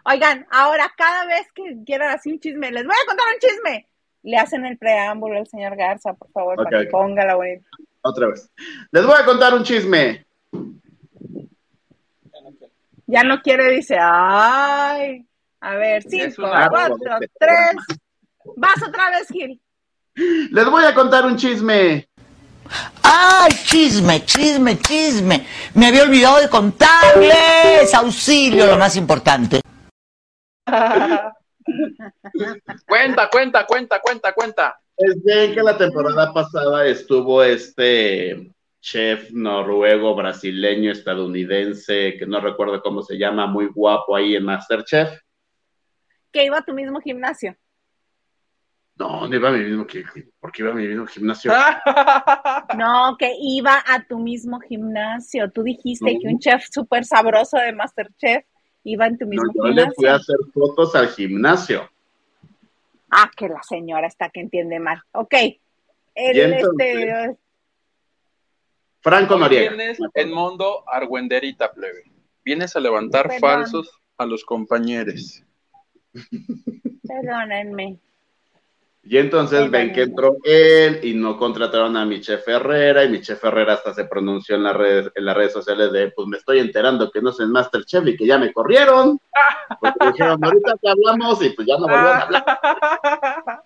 Oigan, ahora cada vez que quieran así un chisme, les voy a contar un chisme. Le hacen el preámbulo al señor Garza, por favor, para que ponga la bonita otra vez. Les voy a contar un chisme. Ya no quiere, dice, ay. A ver, cinco, cuatro, tres. Vas otra vez, Gil. Les voy a contar un chisme. ¡Ay, chisme, chisme, chisme! Me había olvidado de contarles. Auxilio, lo más importante. [laughs] cuenta, cuenta, cuenta, cuenta, cuenta. Desde que la temporada pasada estuvo este chef noruego, brasileño, estadounidense, que no recuerdo cómo se llama, muy guapo ahí en Masterchef. Que iba a tu mismo gimnasio. No, no iba a mi mismo que, porque iba a mi mismo gimnasio. [laughs] No, que iba a tu mismo gimnasio. Tú dijiste No. que un chef súper sabroso de Masterchef iba en tu No, mismo yo le fui gimnasio. a hacer fotos al gimnasio. Ah, que la señora está que entiende mal. Ok. El, Y entonces- este, Franco Noriega. vienes en mundo argüenderita, plebe. Vienes a levantar Perdón. falsos a los compañeros. perdónenme. Y entonces ven que entró él y no contrataron a mi chef Herrera y mi chef Herrera hasta se pronunció en las redes, en las redes sociales de pues me estoy enterando que no es el Masterchef y que ya me corrieron. Porque dijeron, ahorita te hablamos y pues ya no volvieron a hablar.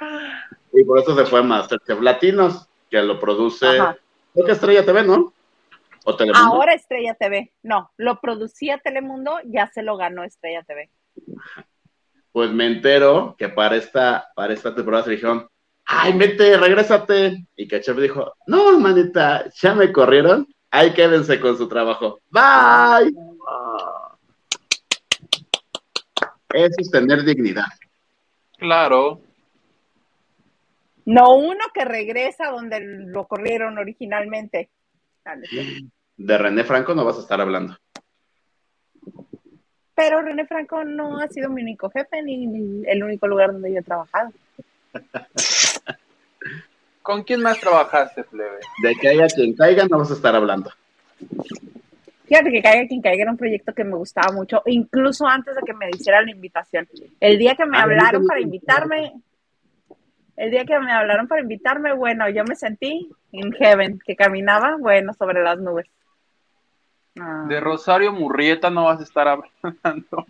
[laughs] Y por eso se fue a Masterchef Latinos, que lo produce, Ajá. creo que Estrella TV, ¿no? O Telemundo. Ahora Estrella TV. No, lo producía Telemundo, ya se lo ganó Estrella TV. Pues me entero que para esta, para esta temporada se dijeron, ay, vete, regrésate. Y que Chef dijo, no, manita, ya me corrieron, ahí quédense con su trabajo. Bye. Eso es tener dignidad. Claro. No uno que regresa donde lo corrieron originalmente. Dale. De René Franco no vas a estar hablando. Pero René Franco no ha sido mi único jefe ni el único lugar donde yo he trabajado. ¿Con quién más trabajaste, plebe? De que haya quien caiga no vas a estar hablando. Fíjate que Caiga quien caiga era un proyecto que me gustaba mucho, incluso antes de que me hicieran la invitación. El día que me Ah, a hablaron para me invitarme, el día que me hablaron para invitarme, bueno, yo me sentí en heaven, que caminaba, bueno, sobre las nubes. Ah, De Rosario Murrieta no vas a estar hablando.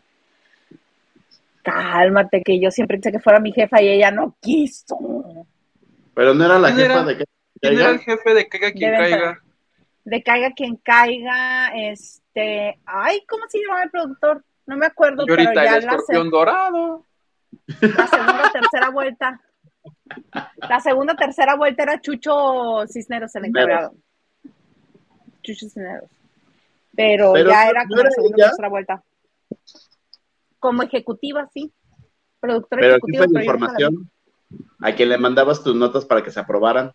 cálmate, que yo siempre quise que fuera mi jefa y ella no quiso. Pero no era la ¿Quién jefa era? de que ¿Quién era el jefe de Caiga quien caiga? De caiga quien caiga, este, ay, ¿cómo se llama el productor? No me acuerdo, Y pero ahorita ya el la, escorpión dorado. la segunda, tercera vuelta. La segunda, tercera vuelta era Chucho Cisneros el encargado. Chucho Cisneros. Pero, Pero ya era como la segunda, tercera vuelta. Como ejecutiva, sí. Productora Pero ejecutiva. pero información a quien le mandabas tus notas para que se aprobaran.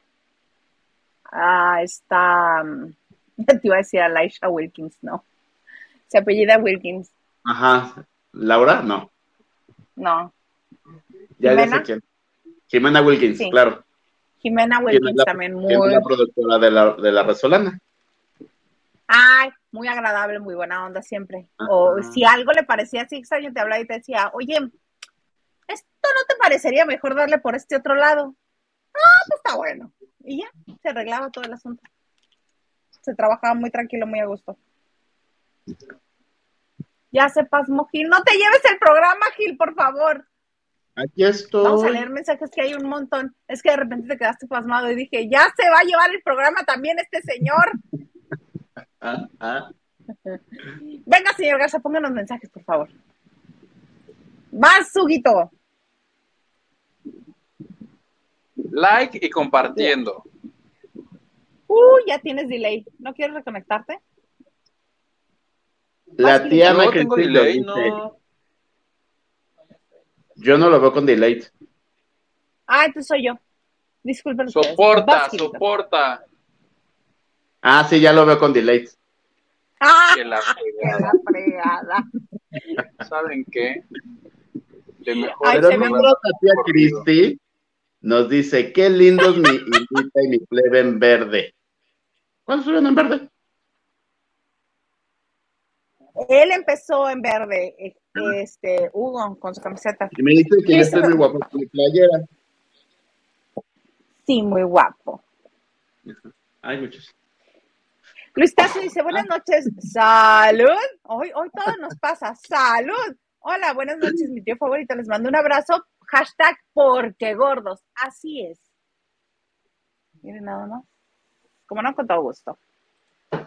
Ah, está. mm, [laughs] Te iba a decir a Laisha Wilkins, no. Se apellida Wilkins, Ajá. ¿Laura? No. no. Ya, ya ¿Jimena? sé quién. Jimena Wilkins, Sí. claro. Jimena ¿Quién es Wilkins la- también, ¿Quién es muy. la productora de la, de la Resolana? Ay, muy agradable, muy buena onda siempre. O si algo le parecía así extraño, te hablaba y te decía, oye, ¿esto no te parecería mejor darle por este otro lado? Ah, pues está bueno. Y ya, se arreglaba todo el asunto. Se trabajaba muy tranquilo, muy a gusto. Ya se pasmó, Gil. No te lleves el programa, Gil, por favor. Aquí estoy. Vamos a leer mensajes que hay un montón. Es que de repente te quedaste pasmado y dije, ya se va a llevar el programa también este señor. Ah, ah. Venga, señor Garza, pónganos mensajes, por favor. Vas, Suguito. Like y compartiendo. Uy, ya tienes delay. ¿No quieres reconectarte? La tía me tengo critica, delay, dice, no. Yo no lo veo con delay. Ah, entonces soy yo. Disculpen. Soporta, soporta. Ah, sí, ya lo veo con delay. Ah, Que la [laughs] fregada. ¿Saben qué? De mejor Ay, Pero la tía Cristi nos dice, qué lindos mi Indita y mi plebe en verde. ¿Cuándo estuvieron en verde? Él empezó en verde, eh, este, Hugo, con su camiseta. Y me dice que yo Sí, estoy muy guapo con mi playera. Sí, muy guapo. Ay, muchos. Luis Tazo dice, buenas noches, salud. Hoy, hoy todo nos pasa, salud. Hola, buenas noches, mi tío favorito. Les mando un abrazo. Hashtag porque gordos. Así es. Miren nada más. Como no, con todo gusto. [laughs]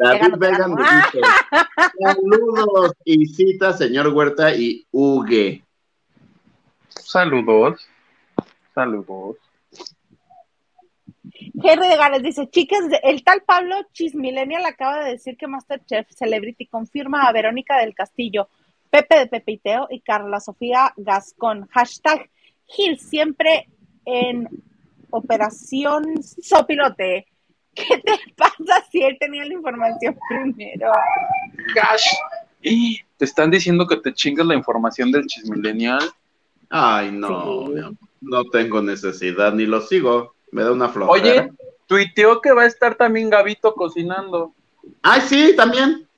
David Llega Vega temprano. me dice, saludos y cita, señor Huerta y Hugue. Saludos. Saludos. Henry de Gales dice, chicas, el tal Pablo Chismillennial acaba de decir que Masterchef Celebrity confirma a Verónica del Castillo, Pepe de Pepiteo y Carla Sofía Gascón. Hashtag Gil, siempre en operación sopilote. ¿Qué te pasa si él tenía la información primero? Gosh. Y te están diciendo que te chingas la información del chismilenial. Ay, no, Sí. no tengo necesidad, ni lo sigo. Me da una flojera. Oye, tuiteó que va a estar también Gabito cocinando. Ay, sí, también.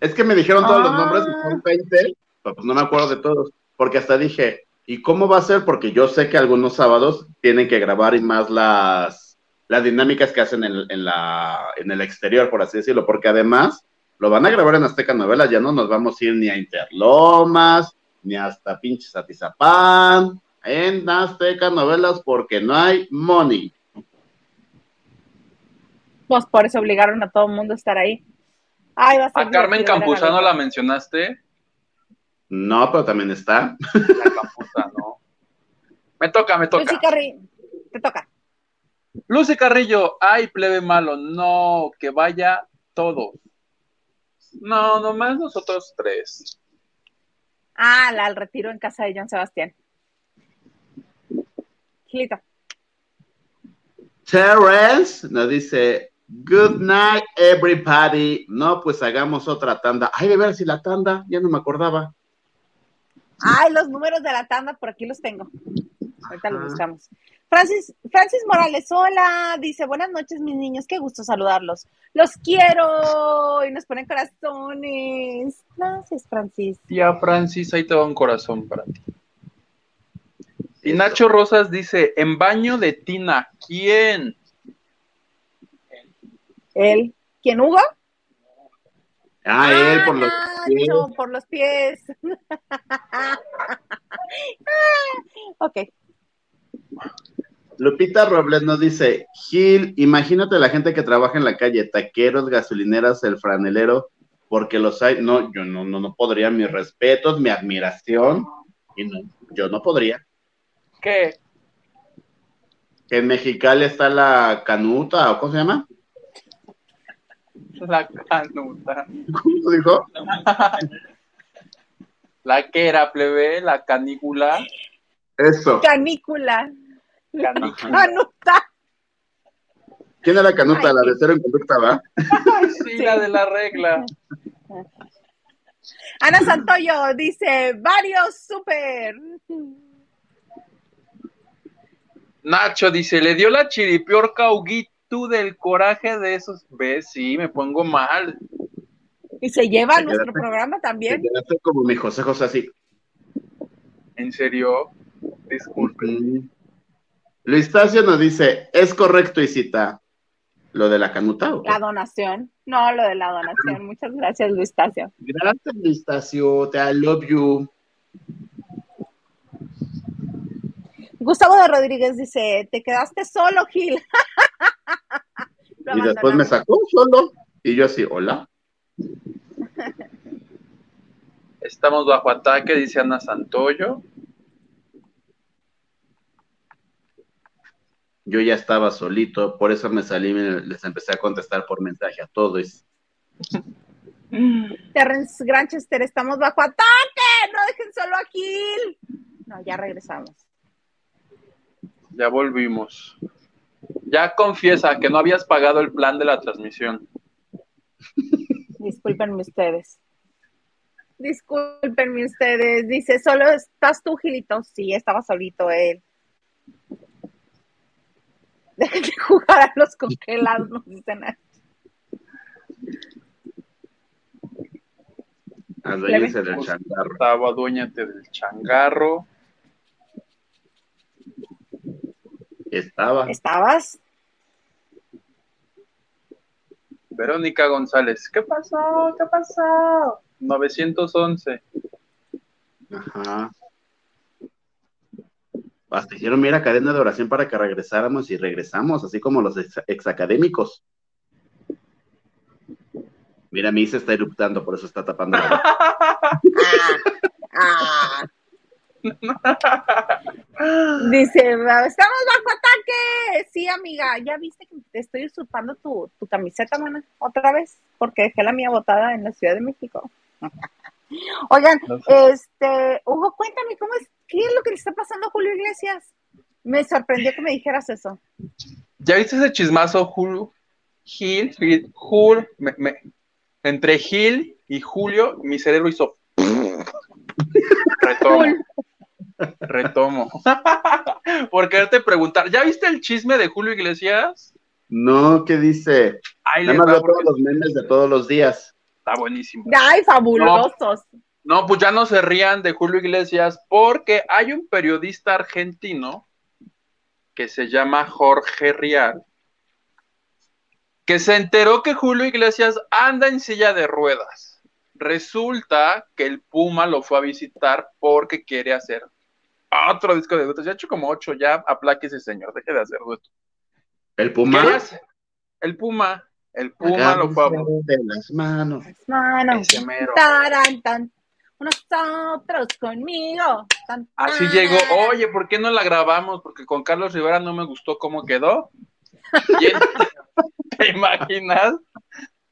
Es que me dijeron todos los Ah. nombres, y son 20, pero pues no me acuerdo de todos. Porque hasta dije, ¿y cómo va a ser? Porque yo sé que algunos sábados tienen que grabar y más las, las dinámicas que hacen en, en la, en el exterior, por así decirlo. Porque además lo van a grabar en Azteca Novelas, ya no nos vamos a ir ni a Interlomas, ni hasta pinches Atizapán, en Azteca Novelas, porque no hay money. Pues por eso obligaron a todo el mundo a estar ahí. Ay, va a ser A Carmen Campuzano la mencionaste. No, pero también está. La Campuzano. Me toca, me toca. Lucy Carri, te toca. Lucy Carrillo, ay, plebe malo, no, que vaya todos. No, nomás nosotros tres. Ah, la al retiro en casa de John Sebastián. Gilito. Terence nos dice, good night everybody. No, pues hagamos otra tanda. Ay, de ver si la tanda, ya no me acordaba. Ay, los números de la tanda, por aquí los tengo. Ahorita los buscamos. Francis, Francis Morales, hola, dice, buenas noches mis niños, qué gusto saludarlos. Los quiero y nos ponen corazones. Gracias, Francis. Tía Francis, ahí te va un corazón para ti. Y Nacho Rosas dice, en baño de tina, ¿quién? Él, ¿quién Hugo? Ah, él por los Nacho, por los pies. [laughs] ok. Lupita Robles nos dice, Gil, imagínate la gente que trabaja en la calle, taqueros, gasolineras, el franelero, porque los hay, no, yo no, no, no podría, mis respetos, mi admiración, y no, yo no podría. ¿Qué? En Mexicali está la canuta, ¿o cómo se llama? La canuta. ¿Cómo dijo? La que era plebe, la canícula. Eso. Canícula. Canícula. Canuta. ¿Quién era la canuta? Ay, la sí. de cero en conducta, ¿va? Ay, sí, la de la regla. Ana Santoyo dice, varios súper. Nacho dice, le dio la chiripiorca a Huguito del coraje de esos. ¿Ves? Sí, me pongo mal. Y se lleva Se nuestro quedaste- programa también. Te como mi José José así. ¿En serio? Disculpe. Mm. Luis Tacio nos dice, es correcto, Isita, lo de la canuta. ¿o? La donación. No, lo de la donación. Muchas gracias, Luis Tacio. Gracias, Luis Tacio, te I love you. Gustavo de Rodríguez dice, te quedaste solo, Gil. [laughs] Y después me sacó solo. Y yo así, hola. [laughs] Estamos bajo ataque, dice Ana Santoyo. Yo ya estaba solito, por eso me salí y me- les empecé a contestar por mensaje a todos. [laughs] Terrence Granchester, estamos bajo ataque. No dejen solo a Gil. No, ya regresamos. Ya volvimos. Ya confiesa que no habías pagado el plan de la transmisión. Discúlpenme ustedes. Discúlpenme ustedes. Dice, ¿solo estás tú, Gilito? Sí, estaba solito él. [laughs] Dejen de jugar a los congelados, nos dicen. Aduéñense del changarro. Aduéñate del changarro. Estaba. ¿Estabas? Verónica González. ¿Qué pasó? ¿Qué pasó? 911. Ajá. Hasta hicieron mira cadena de oración para que regresáramos y regresamos, así como los ex- exacadémicos. Mira, mi se está eruptando, por eso está tapando. la boca. [laughs] Ah. [laughs] Dice, estamos bajo ataque. Sí, amiga, ya viste que te estoy usurpando tu, tu camiseta, mana, otra vez, porque dejé la mía botada en la Ciudad de México. [laughs] Oigan, No sé. este, Hugo, cuéntame, ¿cómo es? ¿Qué es lo que le está pasando a Julio Iglesias? Me sorprendió que me dijeras eso. ¿Ya viste ese chismazo, Julio? Gil, Gil, Jul, me- me- entre Gil y Julio, mi cerebro hizo. [laughs] Retomo. Retomo. [laughs] Por quererte preguntar, ¿ya viste el chisme de Julio Iglesias? No, ¿qué dice? Ahí Nada más veo porque todos los memes de todos los días. está buenísimo. Ay, fabulosos. No, pues ya no se rían de Julio Iglesias porque hay un periodista argentino que se llama Jorge Rial que se enteró que Julio Iglesias anda en silla de ruedas. Resulta que el Puma lo fue a visitar porque quiere hacer otro disco de duetos. Ya ha hecho como ocho, ya aplaque ese señor, deje de hacer duetos. El Puma. El Puma, el Puma lo fue de las manos. Manos. Mero. Taran, tan. Nosotros conmigo. Tan, Así llegó, oye, ¿por qué no la grabamos? Porque con Carlos Rivera no me gustó cómo quedó. Él- [laughs] ¿Te imaginas?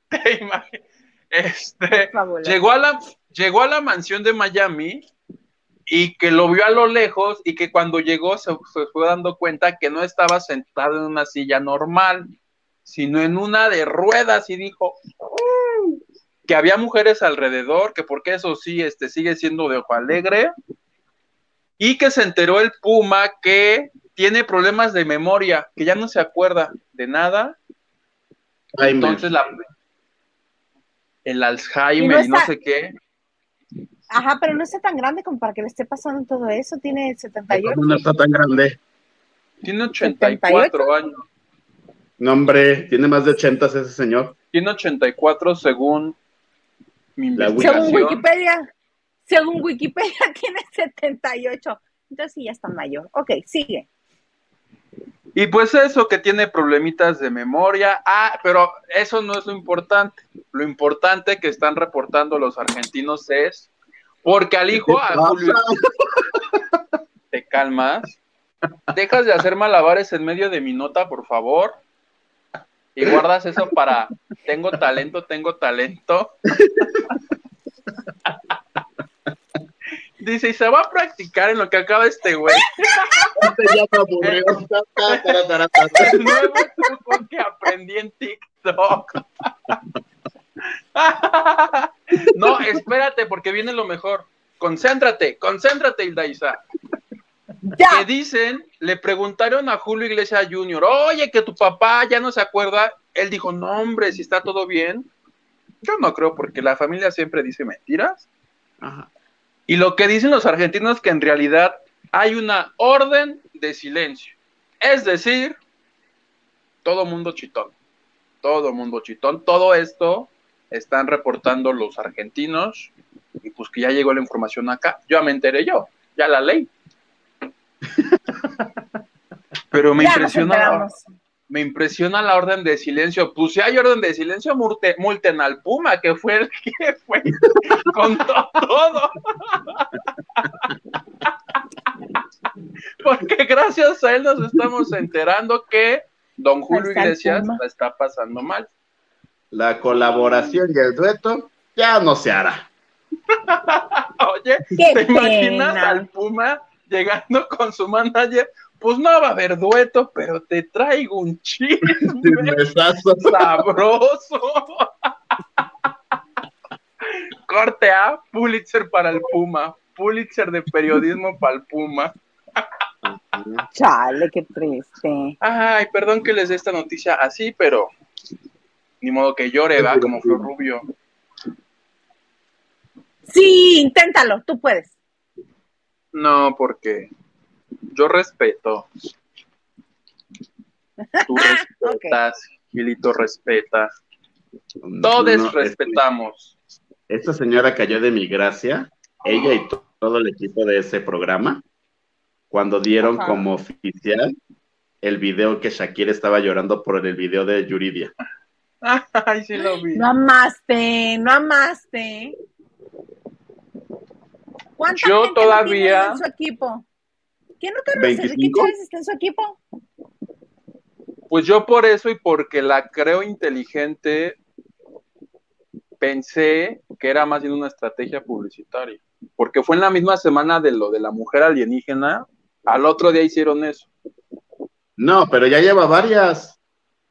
¿Te imaginas? Este, llegó a la, llegó a la mansión de Miami y que lo vio a lo lejos y que cuando llegó se, se fue dando cuenta que no estaba sentado en una silla normal, sino en una de ruedas y dijo que había mujeres alrededor, que porque eso sí, este sigue siendo de ojo alegre y que se enteró el Puma que tiene problemas de memoria, que ya no se acuerda de nada Ay, entonces la el Alzheimer Y y no sé qué. Ajá, pero no está tan grande como para que le esté pasando todo eso. Tiene 78. ¿Cómo no está tan grande? Tiene 84 años. No, hombre, tiene más de 80 ese señor. Tiene 84 según mi La investigación. Según Wikipedia, según Wikipedia [laughs] tiene 78. Entonces sí ya está mayor. Ok, sigue. Y pues eso, que tiene problemitas de memoria. Ah, pero eso no es lo importante. Lo importante que están reportando los argentinos es porque al hijo, a Julio, te calmas. Dejas de hacer malabares en medio de mi nota, por favor. Y guardas eso para tengo talento, tengo talento. Dice, y se va a practicar en lo que acaba este güey. Este ya me aburrió. El nuevo truco que aprendí en TikTok. [laughs] No, espérate, porque viene lo mejor. Concéntrate, concéntrate, Hildaisa. Que Ya. dicen, le preguntaron a Julio Iglesias Jr., oye, que tu papá ya no se acuerda. Él dijo, no, hombre, si está todo bien. Yo no creo, porque la familia siempre dice mentiras. Ajá. Y lo que dicen los argentinos es que en realidad hay una orden de silencio. Es decir, todo mundo chitón. Todo mundo chitón. Todo esto están reportando los argentinos. Y pues que ya llegó la información acá. Ya me enteré yo. Ya la ley. [laughs] Pero me ya impresiona, me impresiona la orden de silencio. Pues si hay orden de silencio, multe- multen al Puma, que fue el [laughs] que fue con to- todo. [laughs] Porque gracias a él nos estamos enterando que don Julio Iglesias la está pasando mal. La colaboración y el dueto ya no se hará. [laughs] Oye, Qué ¿te imaginas al Puma llegando con su manager? Pues no va a haber dueto, pero te traigo un chisme [laughs] sabroso. [laughs] Corte A, Pulitzer para el Puma. Pulitzer de periodismo para el Puma. Chale, qué triste. Ay, perdón que les dé esta noticia así, pero ni modo que llore, va, como Flor Rubio. Sí, inténtalo, tú puedes. No, porque yo respeto. Tú [laughs] respetas, Gilito respeta. Todos No, respetamos. Esta señora cayó de mi gracia, ella y to- todo el equipo de ese programa, cuando dieron Ajá. como oficial el video que Shakira estaba llorando por el video de Yuridia. [laughs] Ay, sí lo vi. No amaste, no amaste. ¿Cuánta Yo gente todavía- no tiene en su equipo? ¿Quién no Enrique 25? Chávez está en su equipo? Pues yo por eso y porque la creo inteligente, pensé que era más bien una estrategia publicitaria, porque fue en la misma semana de lo de la mujer alienígena, al otro día hicieron eso. No, pero ya lleva varias.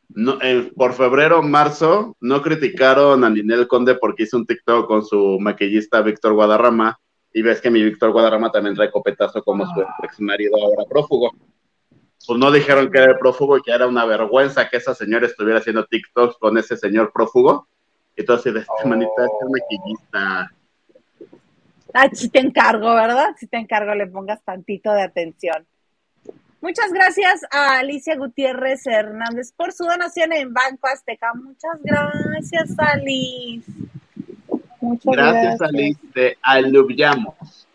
No, eh, por febrero, marzo, no criticaron a Ninel Conde porque hizo un TikTok con su maquillista Víctor Guadarrama. Y ves que mi Víctor Guadarrama también trae copetazo como su ex marido ahora prófugo. Pues no dijeron que era el prófugo y que era una vergüenza que esa señora estuviera haciendo TikToks con ese señor prófugo. Entonces, de esta Oh. manita, este maquillista. Ay, si te encargo, ¿verdad? Si te encargo, le pongas tantito de atención. Muchas gracias a Alicia Gutiérrez Hernández por su donación en Banco Azteca. Muchas gracias, Alice. Muchas Gracias, Alice. Te aluviamos.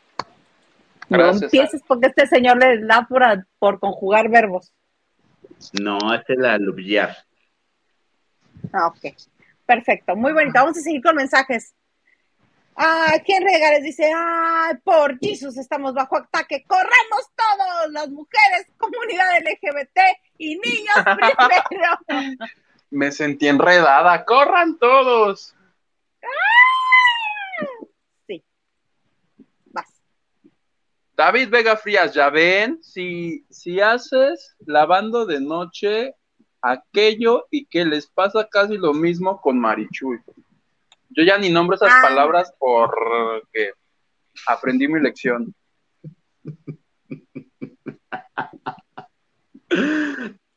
No Gracias, empieces porque este señor le da por, por conjugar verbos. No, es el aluviar. Ah, ok. Perfecto. Muy bonito. Vamos a seguir con mensajes. Ah, ¿quién regales? Dice, ay, por Jesús, estamos bajo ataque. Corremos todos, las mujeres, comunidad LGBT y niños primero. [laughs] Me sentí enredada, corran todos. Sí. Vas. David Vega Frías, ya ven, si, si haces lavando de noche aquello y que les pasa casi lo mismo con Marichuy. Yo ya ni nombro esas Ah. palabras porque aprendí mi lección.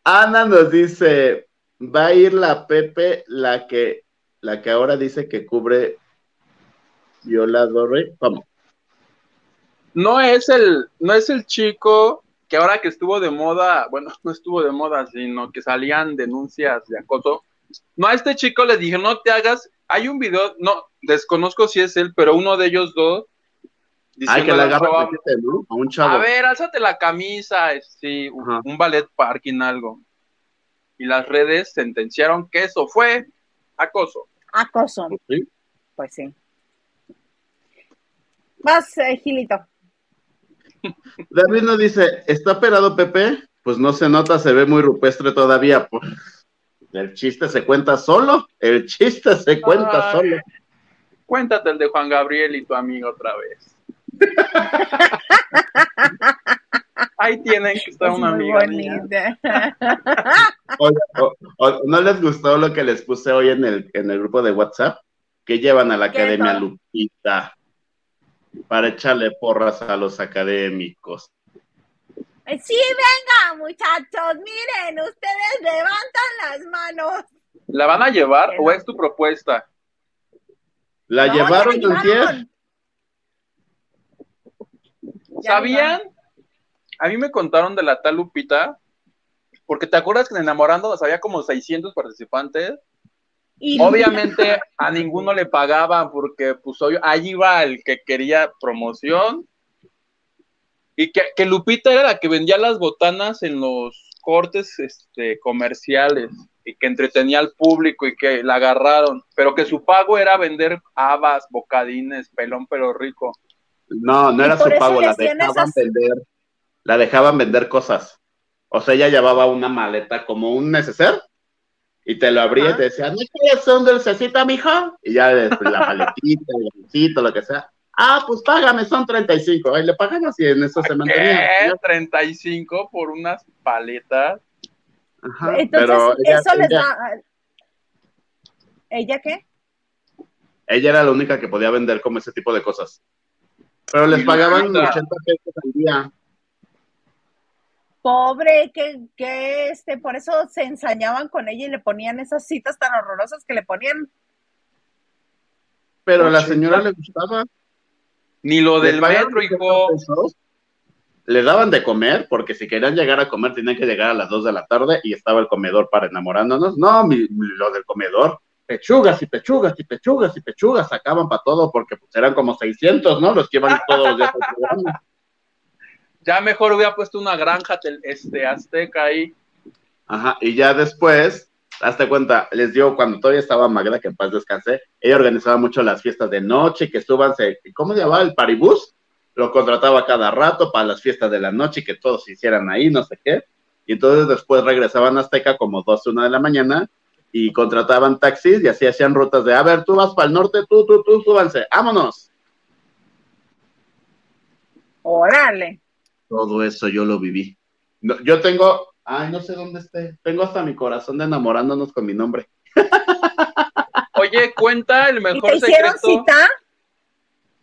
Ana nos dice, va a ir la Pepe, la que, la que ahora dice que cubre violadores. ¿Cómo? No es el, no es el chico que ahora que estuvo de moda, bueno, [laughs] no estuvo de moda, sino que salían denuncias de acoso. No, a este chico le dije, no te hagas, hay un video, no, desconozco si es él, pero uno de ellos dos. Ay, que diciéndole la al agarra. A un chavo. A ver, álzate la camisa, sí, un- Ajá. un ballet parking, algo. Y las redes sentenciaron que eso fue acoso. Acoso. Sí. Pues sí. Vas, eh, Gilito. David nos dice, ¿está operado Pepe? Pues no se nota, se ve muy rupestre todavía. Pues, el chiste se cuenta solo, el chiste se cuenta Ay. solo. Cuéntate el de Juan Gabriel y tu amigo otra vez. [laughs] Ahí tienen que estar Es una muy amiga mía. bonita. Oye, o- o- ¿No les gustó lo que les puse hoy en el, en el grupo de WhatsApp? Que llevan a la ¿Qué Academia? Lupita para echarle porras a los académicos. Eh, Sí, venga, muchachos, miren, ustedes levantan las manos. ¿La van a llevar o es tu propuesta? La No, llevaron la llevaron. ¿Sabían? A mí me contaron de la tal Lupita, porque te acuerdas que en Enamorándonos había como 600 participantes. Y Obviamente a ninguno le pagaban porque pues obvio, ahí iba el que quería promoción y que, que Lupita era la que vendía las botanas en los cortes este, comerciales y que entretenía al público y que la agarraron, pero que su pago era vender habas, bocadines, pelón pero rico. No, no Y era su pago, la dejaban esas- vender, la dejaban vender cosas. O sea, ella llevaba una maleta como un neceser y te lo abría y te decía, ¿no quieres un dulcecito, mijo? Y ya después la [laughs] paletita, el dulcecito, lo que sea. Ah, pues págame, son 35. Ahí le pagamos y en eso se mantenía. ¿Qué? 35 por unas paletas. Ajá, Entonces, pero ella, eso les ella- da. ¿Ella qué? ella era la única que podía vender como ese tipo de cosas. Pero les pagaban Lupita. 80 pesos al día. Pobre, que, que este, por eso se ensañaban con ella y le ponían esas citas tan horrorosas que le ponían. Pero a la 80. señora le gustaba. Ni lo del metro, 80 hijo. pesos, Le daban de comer, porque si querían llegar a comer tenían que llegar a las 2 de la tarde y estaba el comedor para enamorándonos. No, mi- lo del comedor, pechugas y pechugas y pechugas y pechugas sacaban para todo porque pues eran como 600, ¿no? Los que iban todos los días al. [laughs] Ya mejor hubiera puesto una granja este, azteca ahí. Ajá, y ya después, hazte cuenta, les digo, cuando todavía estaba Magda, que en paz descansé, ella organizaba mucho las fiestas de noche, que súbanse, ¿cómo se llamaba? El paribús, lo contrataba cada rato para las fiestas de la noche y que todos se hicieran ahí, no sé qué. Y entonces después regresaban a Azteca como 12, 1 de la mañana y contrataban taxis y así hacían rutas de, a ver, tú vas para el norte, tú, tú, tú, súbanse, vámonos. Órale. Todo eso yo lo viví. No, yo tengo, ay, no sé dónde esté, tengo hasta mi corazón de enamorándonos con mi nombre. [laughs] Oye, cuenta el ¿Y mejor te hicieron secreto. cita?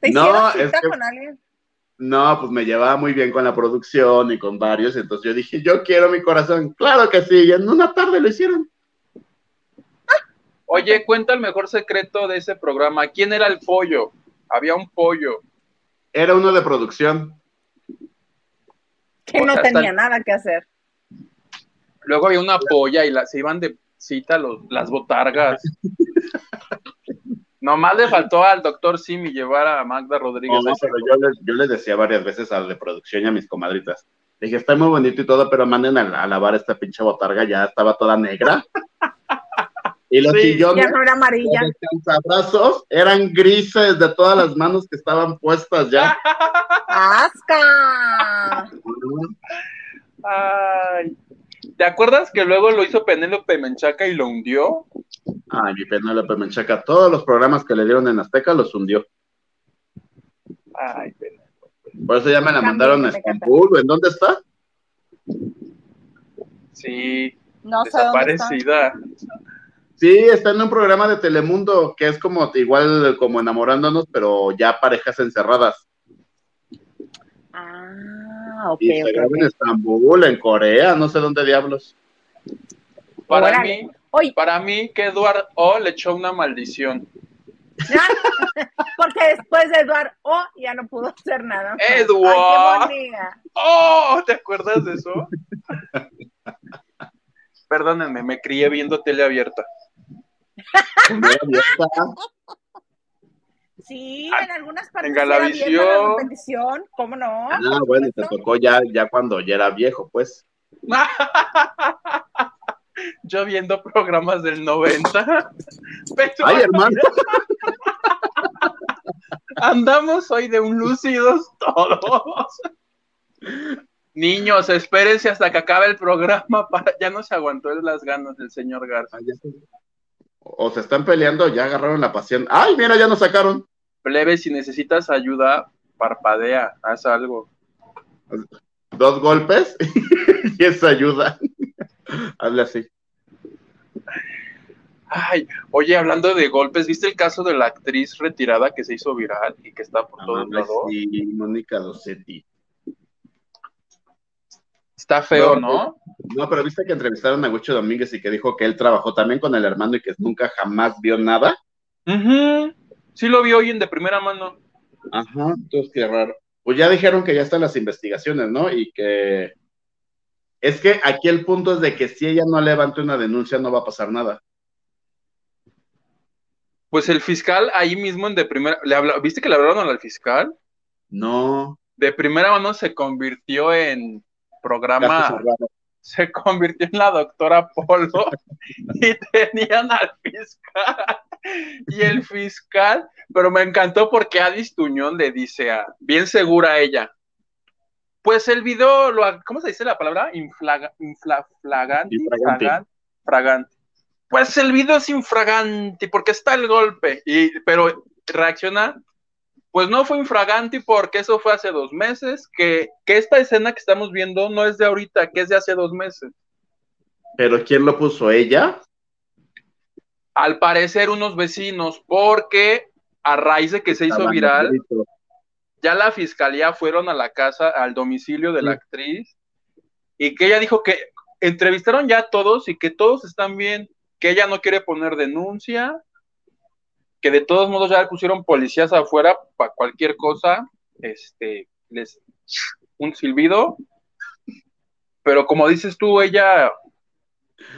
¿Te No, hicieron es cita que- con alguien? No, pues me llevaba muy bien con la producción y con varios, entonces yo dije, yo quiero mi corazón. Claro que sí, y en una tarde lo hicieron. Oye, cuenta el mejor secreto de ese programa. ¿Quién era el pollo? Había un pollo. Era uno de producción. Que O no sea, tenía nada que hacer. Luego había una polla y la- se iban de cita los, las botargas. Nomás le faltó al doctor Simi llevar a Magda Rodríguez. No, pero yo les, yo les decía varias veces a la de producción y a mis comadritas. Dije, está muy bonito y todo, pero manden a, a lavar esta pinche botarga, ya estaba toda negra. Y los Sí, sillones, Ya no era amarilla. los descansabrazos, eran grises de todas las manos que estaban puestas ya. [laughs] ¡Asca! Ay. ¿Te acuerdas que luego lo hizo Penélope Menchaca y lo hundió? Ay, mi Penélope Menchaca, todos los programas que le dieron en Azteca los hundió. Ay, Penélope. Por eso ya me la mandaron a. Estambul. ¿En dónde está? Sí, No sé desaparecida. Sí, está en un programa de Telemundo que es como igual como enamorándonos, pero ya parejas encerradas. Ah, ok, y se ok, graba ok. en Estambul, en Corea, no sé dónde diablos. Para mí, para mí que Eduard O le echó una maldición. [laughs] porque después de Eduard O ya no pudo hacer nada. Eduard. Ay, qué. ¡Oh! ¿Te acuerdas de eso? Perdónenme, me crié viendo tele abierta. Sí, Ah, en algunas partes en Galavisión. repetición, ¿cómo no? Ah, bueno, y te tocó ya, ya cuando ya era viejo, pues. [laughs] Yo viendo programas del 90. [laughs] Pero Ay, hermano. [laughs] andamos hoy de un lúcidos todos. Niños, espérense hasta que acabe el programa para ya no se aguantó las ganas del señor Garza. O se están peleando, ya agarraron la pasión. Ay, mira, ya nos sacaron. Plebe, si necesitas ayuda, parpadea, haz algo. Dos golpes [laughs] y eso ayuda. [laughs] Hazle así. Ay, oye, hablando de golpes, ¿viste el caso de la actriz retirada que se hizo viral y que está por todos lados? sí, Mónica Dosetti. Está feo, No, ¿no? No, pero viste que entrevistaron a Huicho Domínguez y que dijo que él trabajó también con el hermano y que nunca jamás vio nada. Sí lo vi hoy en de primera mano. Ajá, entonces qué raro. Pues ya dijeron que ya están las investigaciones, ¿no? Y que es que aquí el punto es de que si ella no levanta una denuncia no va a pasar nada. Pues el fiscal ahí mismo en de primera, le habla, ¿viste que le hablaron al fiscal? No. De primera mano se convirtió en programa, se convirtió en la doctora Polo y tenían al fiscal. Y el fiscal, pero me encantó porque Adis Tuñón le dice a, bien segura ella, pues el video, lo, ha- ¿cómo se dice la palabra? Inflaga, infla, flagante, fragan- fragante. Pues el video es infragante porque está el golpe. Y, pero reacciona, pues no fue infragante porque eso fue hace dos meses, que, que esta escena que estamos viendo no es de ahorita, que es de hace dos meses. Pero ¿quién lo puso? ¿Ella? Al parecer unos vecinos, porque a raíz de que se hizo viral, ya la fiscalía fueron a la casa, al domicilio de la actriz, y que ella dijo que entrevistaron ya a todos y que todos están bien, que ella no quiere poner denuncia, que de todos modos ya le pusieron policías afuera para cualquier cosa, este, les un silbido, pero como dices tú, ella,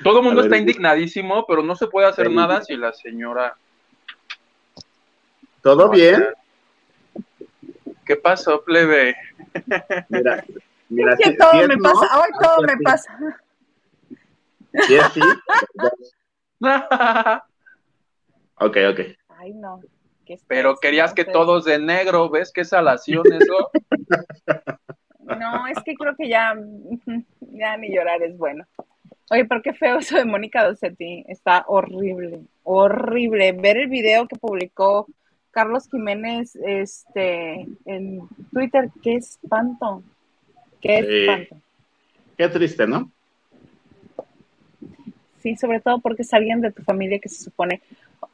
todo el mundo ver, está indignadísimo, pero no se puede hacer Sí. nada si la señora ¿Todo bien? ¿Qué pasó, plebe? Mira, mira, Que si- todo si es me no, pasa, hoy todo me sí. pasa. es sí, [laughs] ok, ok. Ay, no. qué Pero querías que todos de negro, ¿ves qué salación eso? [laughs] No, es que creo que ya, ya ni llorar es bueno. Oye, pero qué feo eso de Mónica Dosetti. Está horrible, horrible. Ver el video que publicó Carlos Jiménez este, en Twitter, qué espanto. Qué Sí. espanto. Qué triste, ¿no? Sí, sobre todo porque es alguien de tu familia que se supone.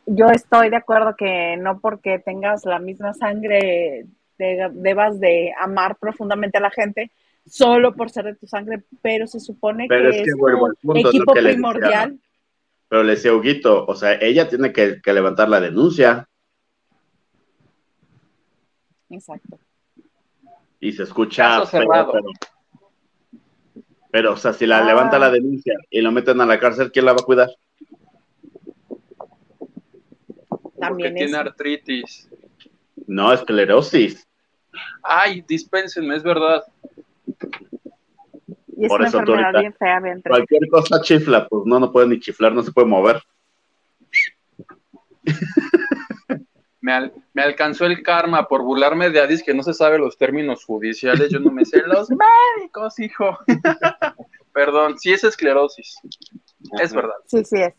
Yo estoy de acuerdo que no porque tengas la misma sangre de- debas de amar profundamente a la gente solo por ser de tu sangre, pero se supone Pero que es que es vuelvo tu al punto, es lo equipo que le decía. primordial. Pero le decía Huguito, o sea, ella tiene que, que levantar la denuncia Exacto. y se escucha pero, o sea, si la Ah. levanta la denuncia y lo meten a la cárcel, ¿quién la va a cuidar? Porque También tiene eso. artritis. No, esclerosis. Ay, dispénsenme, es verdad. Y es Por una eso tú enfermedad ahorita- bien fea, bien triste. Cualquier cosa chifla, pues no, no puede ni chiflar, no se puede mover. Me, al- me alcanzó el karma por burlarme de Adis que no se sabe los términos judiciales. Yo no me sé los [laughs] médicos, hijo. [laughs] Perdón, sí es esclerosis. Es verdad. Sí, sí es.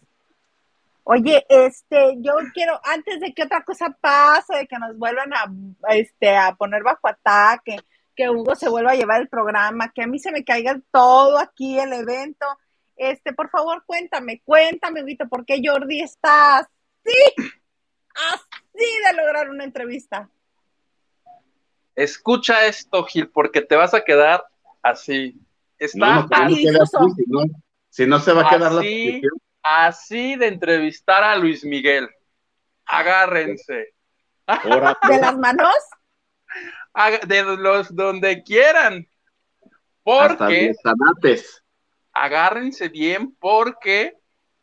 Oye, este, yo quiero, antes de que otra cosa pase, de que nos vuelvan a, a, este, a poner bajo ataque, que Hugo se vuelva a llevar el programa, que a mí se me caiga todo aquí el evento, este, por favor, cuéntame, cuéntame, Huguito, ¿por qué Jordi está así, así de lograr una entrevista? Escucha esto, Gil, porque te vas a quedar así. Está No, así, si no, si no se va a quedar la Así. posición. Así de entrevistar a Luis Miguel. Agárrense. ¿De las manos? De los donde quieran. Porque agárrense bien porque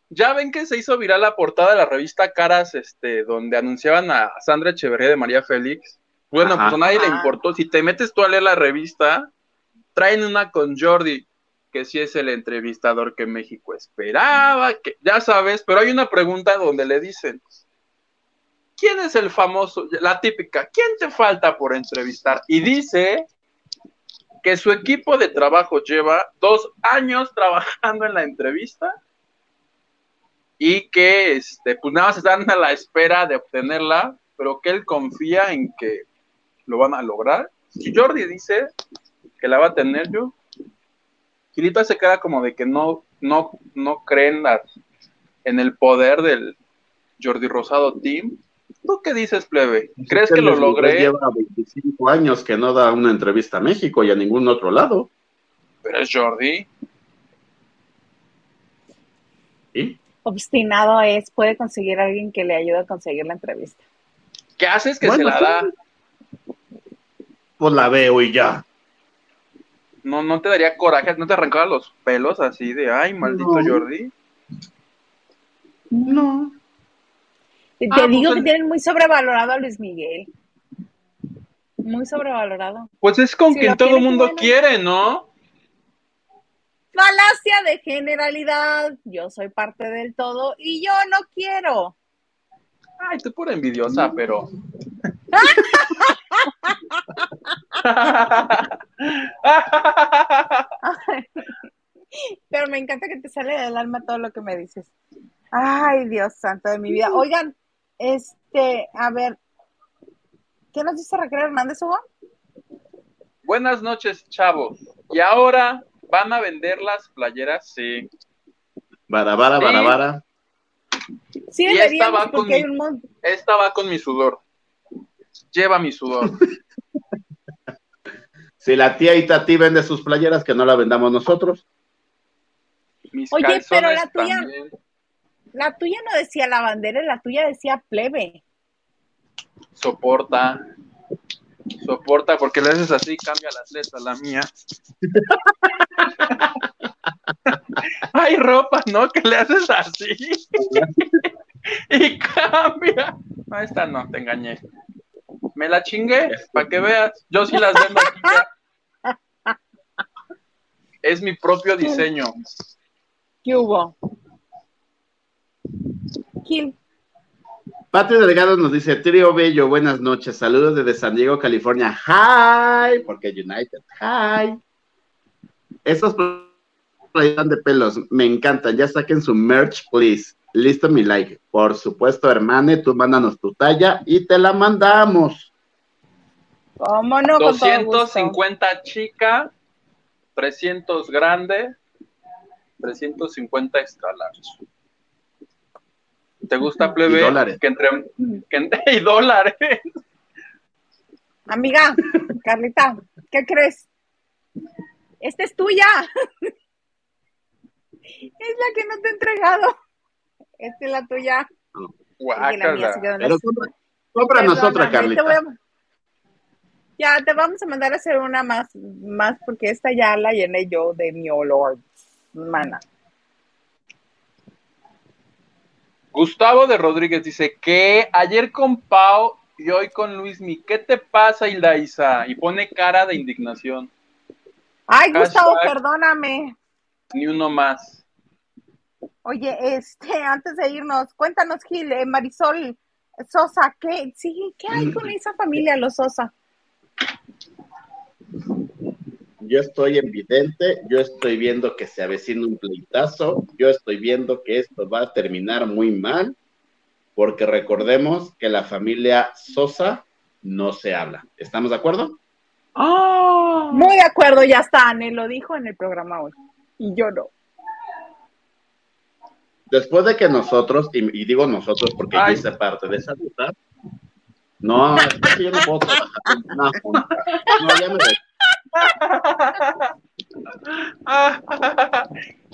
ya ven que se hizo viral la portada de la revista Caras, este, donde anunciaban a Sandra Echeverría de María Félix. Bueno, Ajá. pues a nadie le importó. Si te metes tú a leer la revista, traen una con Jordi, que sí es el entrevistador que México esperaba, que ya sabes, pero hay una pregunta donde le dicen, ¿quién es el famoso? La típica, ¿quién te falta por entrevistar? Y dice que su equipo de trabajo lleva dos años trabajando en la entrevista y que este, pues nada más están a la espera de obtenerla, pero que él confía en que lo van a lograr. Si Jordi dice que la va a tener yo, Gilita se queda como de que no, no, no creen las- en el poder del Jordi Rosado Team. ¿Tú qué dices, plebe? ¿Crees que lo logré? Lleva 25 años que no da una entrevista a México y a ningún otro lado. Pero es Jordi. ¿sí? Obstinado es, puede conseguir a alguien que le ayude a conseguir la entrevista. ¿Qué haces que Bueno, se la sí. da? Pues la veo y ya. No, no te daría coraje, no te arrancaba los pelos así de, ay, maldito No. Jordi. No. Te, Ah, pues digo que tienen muy sobrevalorado a Luis Miguel. Muy sobrevalorado. Pues es con Si quien todo el mundo bueno. quiere, ¿no? Falacia de generalidad. Yo soy parte del todo y yo no quiero. Ay, tú pura envidiosa, pero. [laughs] [laughs] Pero me encanta que te sale del alma todo lo que me dices. Ay, Dios santo de mi vida. Oigan, este, a ver, ¿qué nos dice Raquel Hernández, Hugo? Buenas noches, chavos. Y ahora van a vender las playeras, sí. Vara, vara, vara, Sí. vara. Sí, Y esta deberíamos, va con mi- Esta va con mi sudor. Lleva mi sudor. [laughs] Si la tía Itati vende sus playeras, que no la vendamos nosotros. Mis Oye, pero la tuya- también. La tuya no decía la bandera, la tuya decía plebe. Soporta. Soporta, porque le haces así, cambia las letras, la mía. [laughs] Hay ropa, ¿no? Que le haces así. [laughs] y cambia. No, esta no, te engañé. Me la chingué, para que veas. Yo sí las vendo aquí ya. Es mi propio diseño. ¿Qué hubo? Gil, Patio Delgado nos dice, Trío Bello, buenas noches, saludos desde San Diego, California. Hi, porque United, hi. Estos traían de pelos. Me encantan. Ya saquen su merch, please. Listo mi like. Por supuesto, hermane, tú mándanos tu talla y te la mandamos. ¿Cómo no? Con todo gusto. 250 chica, 300 grande, 350 extra large. ¿Te gusta, plebe? Y dólares. Que entre, que entre- [laughs] y dólares. Amiga, Carlita, ¿qué crees? Esta es tuya. [laughs] Es la que no te he entregado. Esta es la tuya. Y la mía Guácala. Pero cómpranos otra, te Carlita. a- Ya, te vamos a mandar a hacer una más, más porque esta ya la llené yo de mi olor, mana. Gustavo de Rodríguez dice que ayer con Pau y hoy con Luismi. ¿Qué te pasa, Hilda Isa? Y pone cara de indignación. Ay, Gustavo, perdóname. Ni uno más. Oye, este, [laughs] antes de irnos, cuéntanos, Gil, eh, Marisol Sosa, ¿qué, sí, ¿qué hay con esa familia, los Sosa? Yo estoy evidente, yo estoy viendo que se avecina un pleitazo, yo estoy viendo que esto va a terminar muy mal, porque recordemos que la familia Sosa no se habla. ¿Estamos de acuerdo? Muy de acuerdo, ya está, Anel lo dijo en el programa hoy. Y yo no. Después de que nosotros, y, y digo nosotros porque Ay. yo hice parte de esa ruta, no, es que yo no puedo trabajar en una junta. No, ya me voy.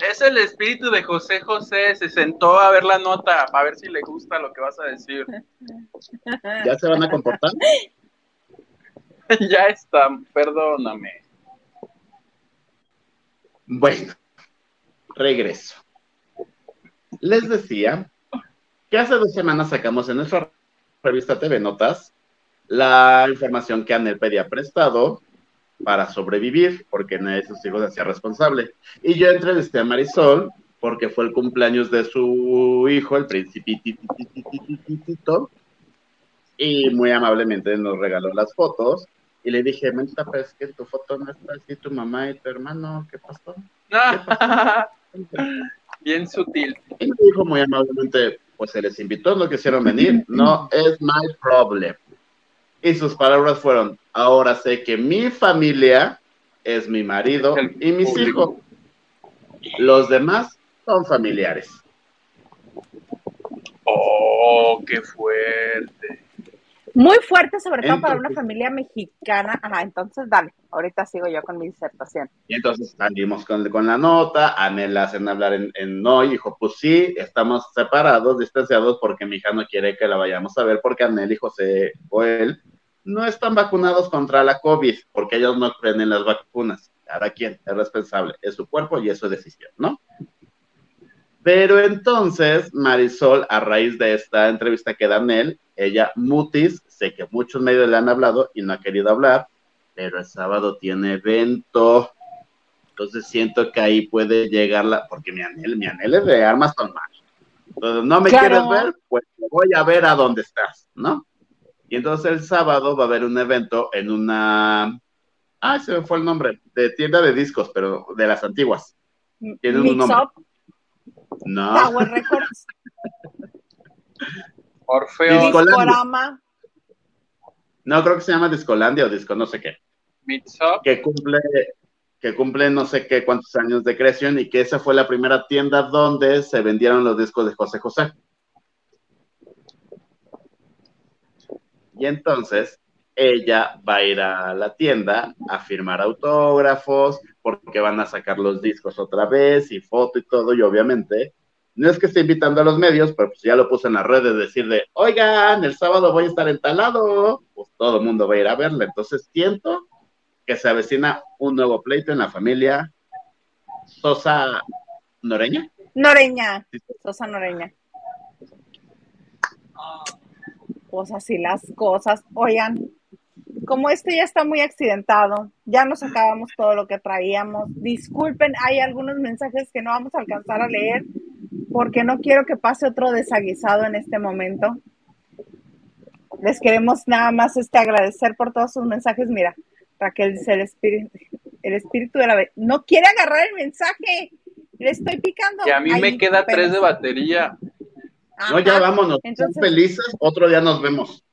es el espíritu de José José. Se sentó a ver la nota, a ver si le gusta lo que vas a decir. ¿Ya se van a comportar? [laughs] ya está, perdóname. Bueno, regreso. Les decía que hace dos semanas sacamos en nuestra revista TV Notas la información que Anel pedía prestado para sobrevivir, porque nadie de sus hijos se hacía responsable. Y yo entrevisté a Marisol porque fue el cumpleaños de su hijo, el principitito, y muy amablemente nos regaló las fotos. Y le dije, Mentita, pero es que tu foto no está así, tu mamá y tu hermano, ¿qué pasó? [laughs] Bien sutil. Y me dijo muy amablemente, pues se les invitó, no quisieron venir, no es my problem. Y sus palabras fueron, ahora sé que mi familia es mi marido y mis público. hijos. Los demás son familiares. Oh, qué fuerte. Muy fuerte, sobre todo para una Entonces- familia mexicana. Ajá, entonces dale, ahorita sigo yo con mi disertación. Y entonces salimos con, con la nota, Anel la hacen hablar en, en no, y dijo, pues sí, estamos separados, distanciados, porque mi hija no quiere que la vayamos a ver, porque Anel y José o él no están vacunados contra la COVID, porque ellos no creen en las vacunas. Cada quien es responsable, es su cuerpo y es su decisión, ¿no? Pero entonces, Marisol, a raíz de esta entrevista que da Anel, ella, Mutis, sé que muchos medios le han hablado y no ha querido hablar, pero el sábado tiene evento. Entonces siento que ahí puede llegar la, porque mi anhel, mi anhel es de armas tomar. Entonces, no me Claro. quieres ver, pues voy a ver a dónde estás, ¿no? Y entonces el sábado va a haber un evento en una, ah, se me fue el nombre, de tienda de discos, pero de las antiguas. Tiene un Mix nombre. Up, No, Tower Records, [laughs] Orfeo, Disco- Discorama. no creo que se llama Discolandia o Disco no sé qué. Que cumple, que cumple no sé qué cuántos años de creación y que esa fue la primera tienda donde se vendieron los discos de José José. Y entonces ella va a ir a la tienda a firmar autógrafos porque van a sacar los discos otra vez y foto y todo y obviamente no es que esté invitando a los medios, pero pues ya lo puse en las redes decir de, oigan, el sábado voy a estar en tal lado, pues todo el mundo va a ir a verla. Entonces siento que se avecina un nuevo pleito en la familia Sosa Noreña. Noreña, Sosa Noreña. Pues así las cosas. Oigan, como este ya está muy accidentado, ya nos acabamos todo lo que traíamos. Disculpen, hay algunos mensajes que no vamos a alcanzar a leer porque no quiero que pase otro desaguisado en este momento. Les queremos nada más este agradecer por todos sus mensajes. Mira, Raquel dice el espíritu, el espíritu de la no quiere agarrar el mensaje. Le estoy picando. Y a mí me queda tres de batería. No, ya vámonos. Entonces... Felices. Otro día nos vemos.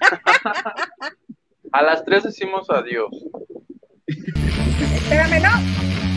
[laughs] a las tres decimos adiós. Espérame, no.